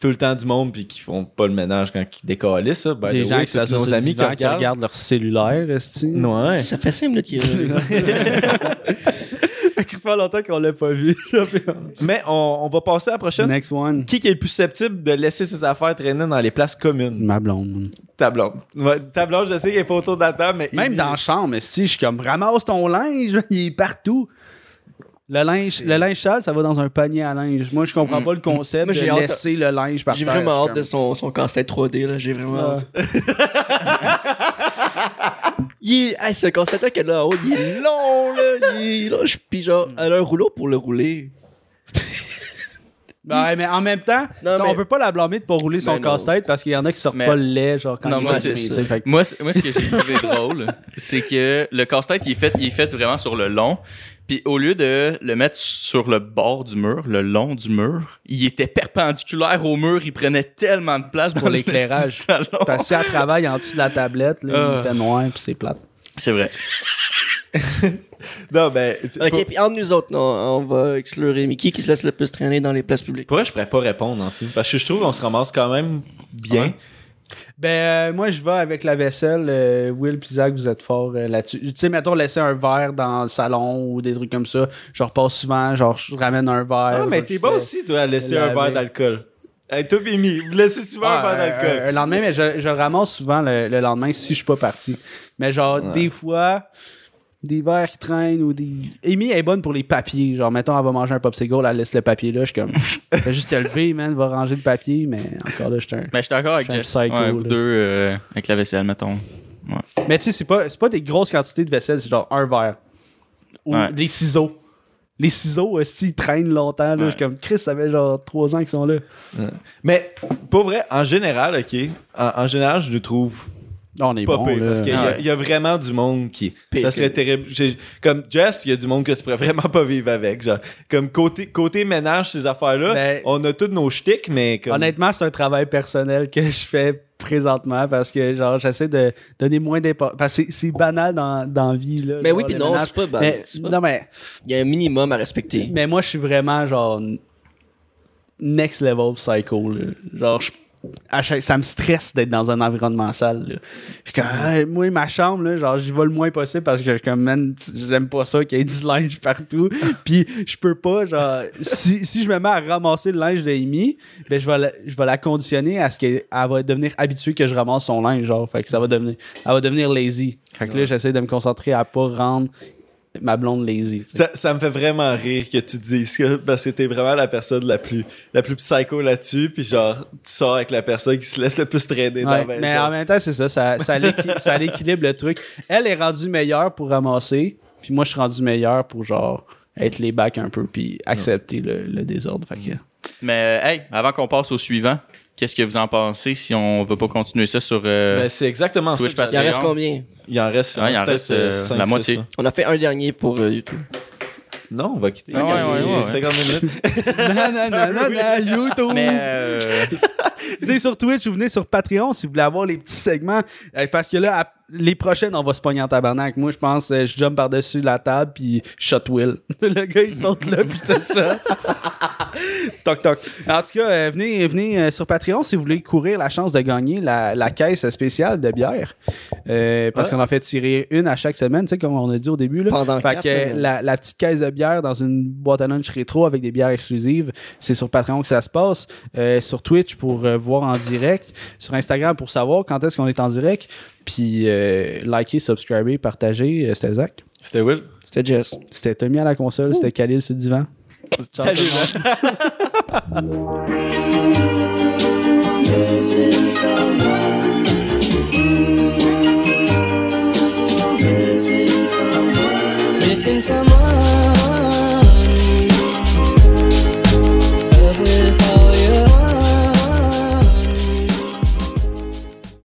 tout le temps du monde puis qui font pas le ménage quand ils décalissent, ça.
Des gens
way,
qui
nos
le
amis qui regardent.
leur cellulaire, esti.
Ouais.
Ça fait 5 minutes qu'il est là.
Ça fait pas longtemps qu'on l'a pas vu.
Mais on, on va passer à la prochaine.
Next one.
Qui est le plus susceptible de laisser ses affaires traîner dans les places communes?
Ma blonde.
Ta blonde. Ouais, ta blonde, je sais qu'elle est pas autour de la table, mais...
Même dans la chambre, esti, je suis comme ramasse ton linge, il est partout. Le linge, le linge sale, ça va dans un panier à linge. Moi, je comprends pas le concept
Moi,
de
j'ai hâte-
laisser le linge par
J'ai vraiment hâte de son, son casse-tête 3D, là. J'ai vraiment hâte. Il est... Hey, ce casse-tête qu'elle a en haut, il est long, là. Il est long. Je- Puis genre, elle a un rouleau pour le rouler.
Ben, ouais, mais en même temps,
Non,
ça,
mais-
on peut pas la blâmer de pas rouler son
Ben
casse-tête parce qu'il y en a qui sortent
Mais-
pas le lait, genre quand
Non,
ils
moi, c'est
fait
Moi, moi ce que j'ai trouvé drôle, c'est que le casse-tête, il est fait, il est fait vraiment sur le long. Puis au lieu de le mettre sur le bord du mur, le long du mur, il était perpendiculaire au mur. Il prenait tellement de place
Pour l'éclairage.
petit salon.
Parce que si elle travaille en dessous de la tablette, là,
Ah.
il fait noir puis c'est plate.
C'est vrai.
Non, ben...
Ok,
pour-
puis entre nous autres, non, on va exclure Mickey qui se laisse le plus traîner dans les places publiques?
Pour vrai, je pourrais pas répondre, en fait. Parce que je trouve qu'on se ramasse quand même bien.
Ouais.
Ben, euh, moi, je vais avec la vaisselle. euh, Will puis Zach, vous êtes fort euh, là-dessus. Tu sais, mettons, laisser un verre dans le salon ou des trucs comme ça. Je repasse souvent, genre, je ramène un verre.
Ah, mais t'es bon aussi, toi, à laisser un verre d'alcool. Hey, toi, Mimi, vous laissez souvent
Ah,
un verre
euh,
d'alcool.
euh, le lendemain, mais je, je le ramasse souvent le, le lendemain si je suis pas parti. Mais genre,
Ouais.
des fois, des verres qui traînent ou des. Amy est bonne pour les papiers. Genre, mettons, elle va manger un popsicle, elle laisse le papier là. Je suis comme, fais juste te lever, man, va ranger le papier. Mais encore là, je suis un.
Mais je suis d'accord avec
Je
Jess.
suis un psycho,
Ouais, vous
là.
deux euh, avec la vaisselle, mettons.
Mais tu sais, c'est pas, c'est pas des grosses quantités de vaisselle, c'est genre un verre. Ou
Ouais.
des ciseaux. Les ciseaux, aussi, ils traînent longtemps. Là.
Ouais.
Je suis comme, Chris, ça fait genre trois ans qu'ils sont là.
Mais, pour vrai, en général, OK, en, en général, je le trouve
On est
pas
bon,
pire,
là.
parce qu'il y, a-
Ouais.
il y a vraiment du monde qui... Ça serait terrible. Comme Jess, il y a du monde que tu pourrais vraiment pas vivre avec. Genre, comme côté, côté ménage, ces affaires-là,
Ben-
on a tous nos shticks, mais comme...
Honnêtement, c'est un travail personnel que je fais présentement parce que genre j'essaie de donner moins d'importance parce que c'est- banal dans, dans la vie là,
Mais
genre,
oui, puis non, c'est pas banal,
mais,
c'est pas-
non mais
Il y a un minimum à respecter.
mais moi je suis vraiment genre next level psycho là. genre je- ça me stresse d'être dans un environnement sale. Je suis comme, ah, moi ma chambre là, genre j'y vais le moins possible parce que je comme j'aime pas ça qu'il y ait du linge partout. Puis je peux pas genre si, si je me mets à ramasser le linge d'Amy ben je vais la, je vais la conditionner à ce qu'elle elle va devenir habituée que je ramasse son linge genre. Fait que ça va devenir elle va devenir lazy. Fait que là j'essaie de me concentrer à pas rendre ma blonde lazy.
Ça, ça me fait vraiment rire que tu dises ça parce que t'es vraiment la personne la plus, la plus psycho là-dessus. Puis genre, tu sors avec la personne qui se laisse le plus traîner dans maison.
mais en même temps, c'est ça, ça, ça, l'équi- ça l'équilibre le truc. Elle est rendue meilleure pour ramasser, puis moi, je suis rendu meilleur pour genre être les bacs un peu, puis accepter le, le désordre. Fait que-
Mais, hey, avant qu'on passe au suivant, qu'est-ce que vous en pensez si on veut pas continuer ça sur. euh,
Ben, c'est exactement
Twitch,
ça. que
Il en reste combien?
Il en reste,
Ouais, il en reste, euh, la moitié.
ça.
On a fait un dernier pour euh, YouTube.
Non, on va quitter.
Ah ouais, ouais, ouais, ouais.
50 minutes.
non, non, non, non, non, YouTube!
Mais, euh,
venez sur Twitch ou venez sur Patreon si vous voulez avoir les petits segments. Euh, parce que là, à- les prochaines, on va se pogner en tabarnak. Moi, je pense, euh, je jump par-dessus la table, puis shot Will. le gars, il saute là, puis je shot. toc, toc. En tout cas, euh, venez, venez euh, sur Patreon si vous voulez courir la chance de gagner la, la caisse spéciale de bière. Euh, parce
Ouais.
qu'on en fait tirer une à chaque semaine, tu sais, comme on a dit au début. Là.
Pendant
Fait
quatre
que,
semaines.
la, la petite caisse de bière dans une boîte à lunch rétro avec des bières exclusives, c'est sur Patreon que ça se passe. Euh, sur Twitch pour euh, voir en direct. Sur Instagram pour savoir quand est-ce qu'on est en direct. Puis euh, liker, subscriber, partager. C'était Zach.
C'était Will.
C'était Jess.
C'était Tommy à la console. C'était Khalil sur le divan.
Salut, man.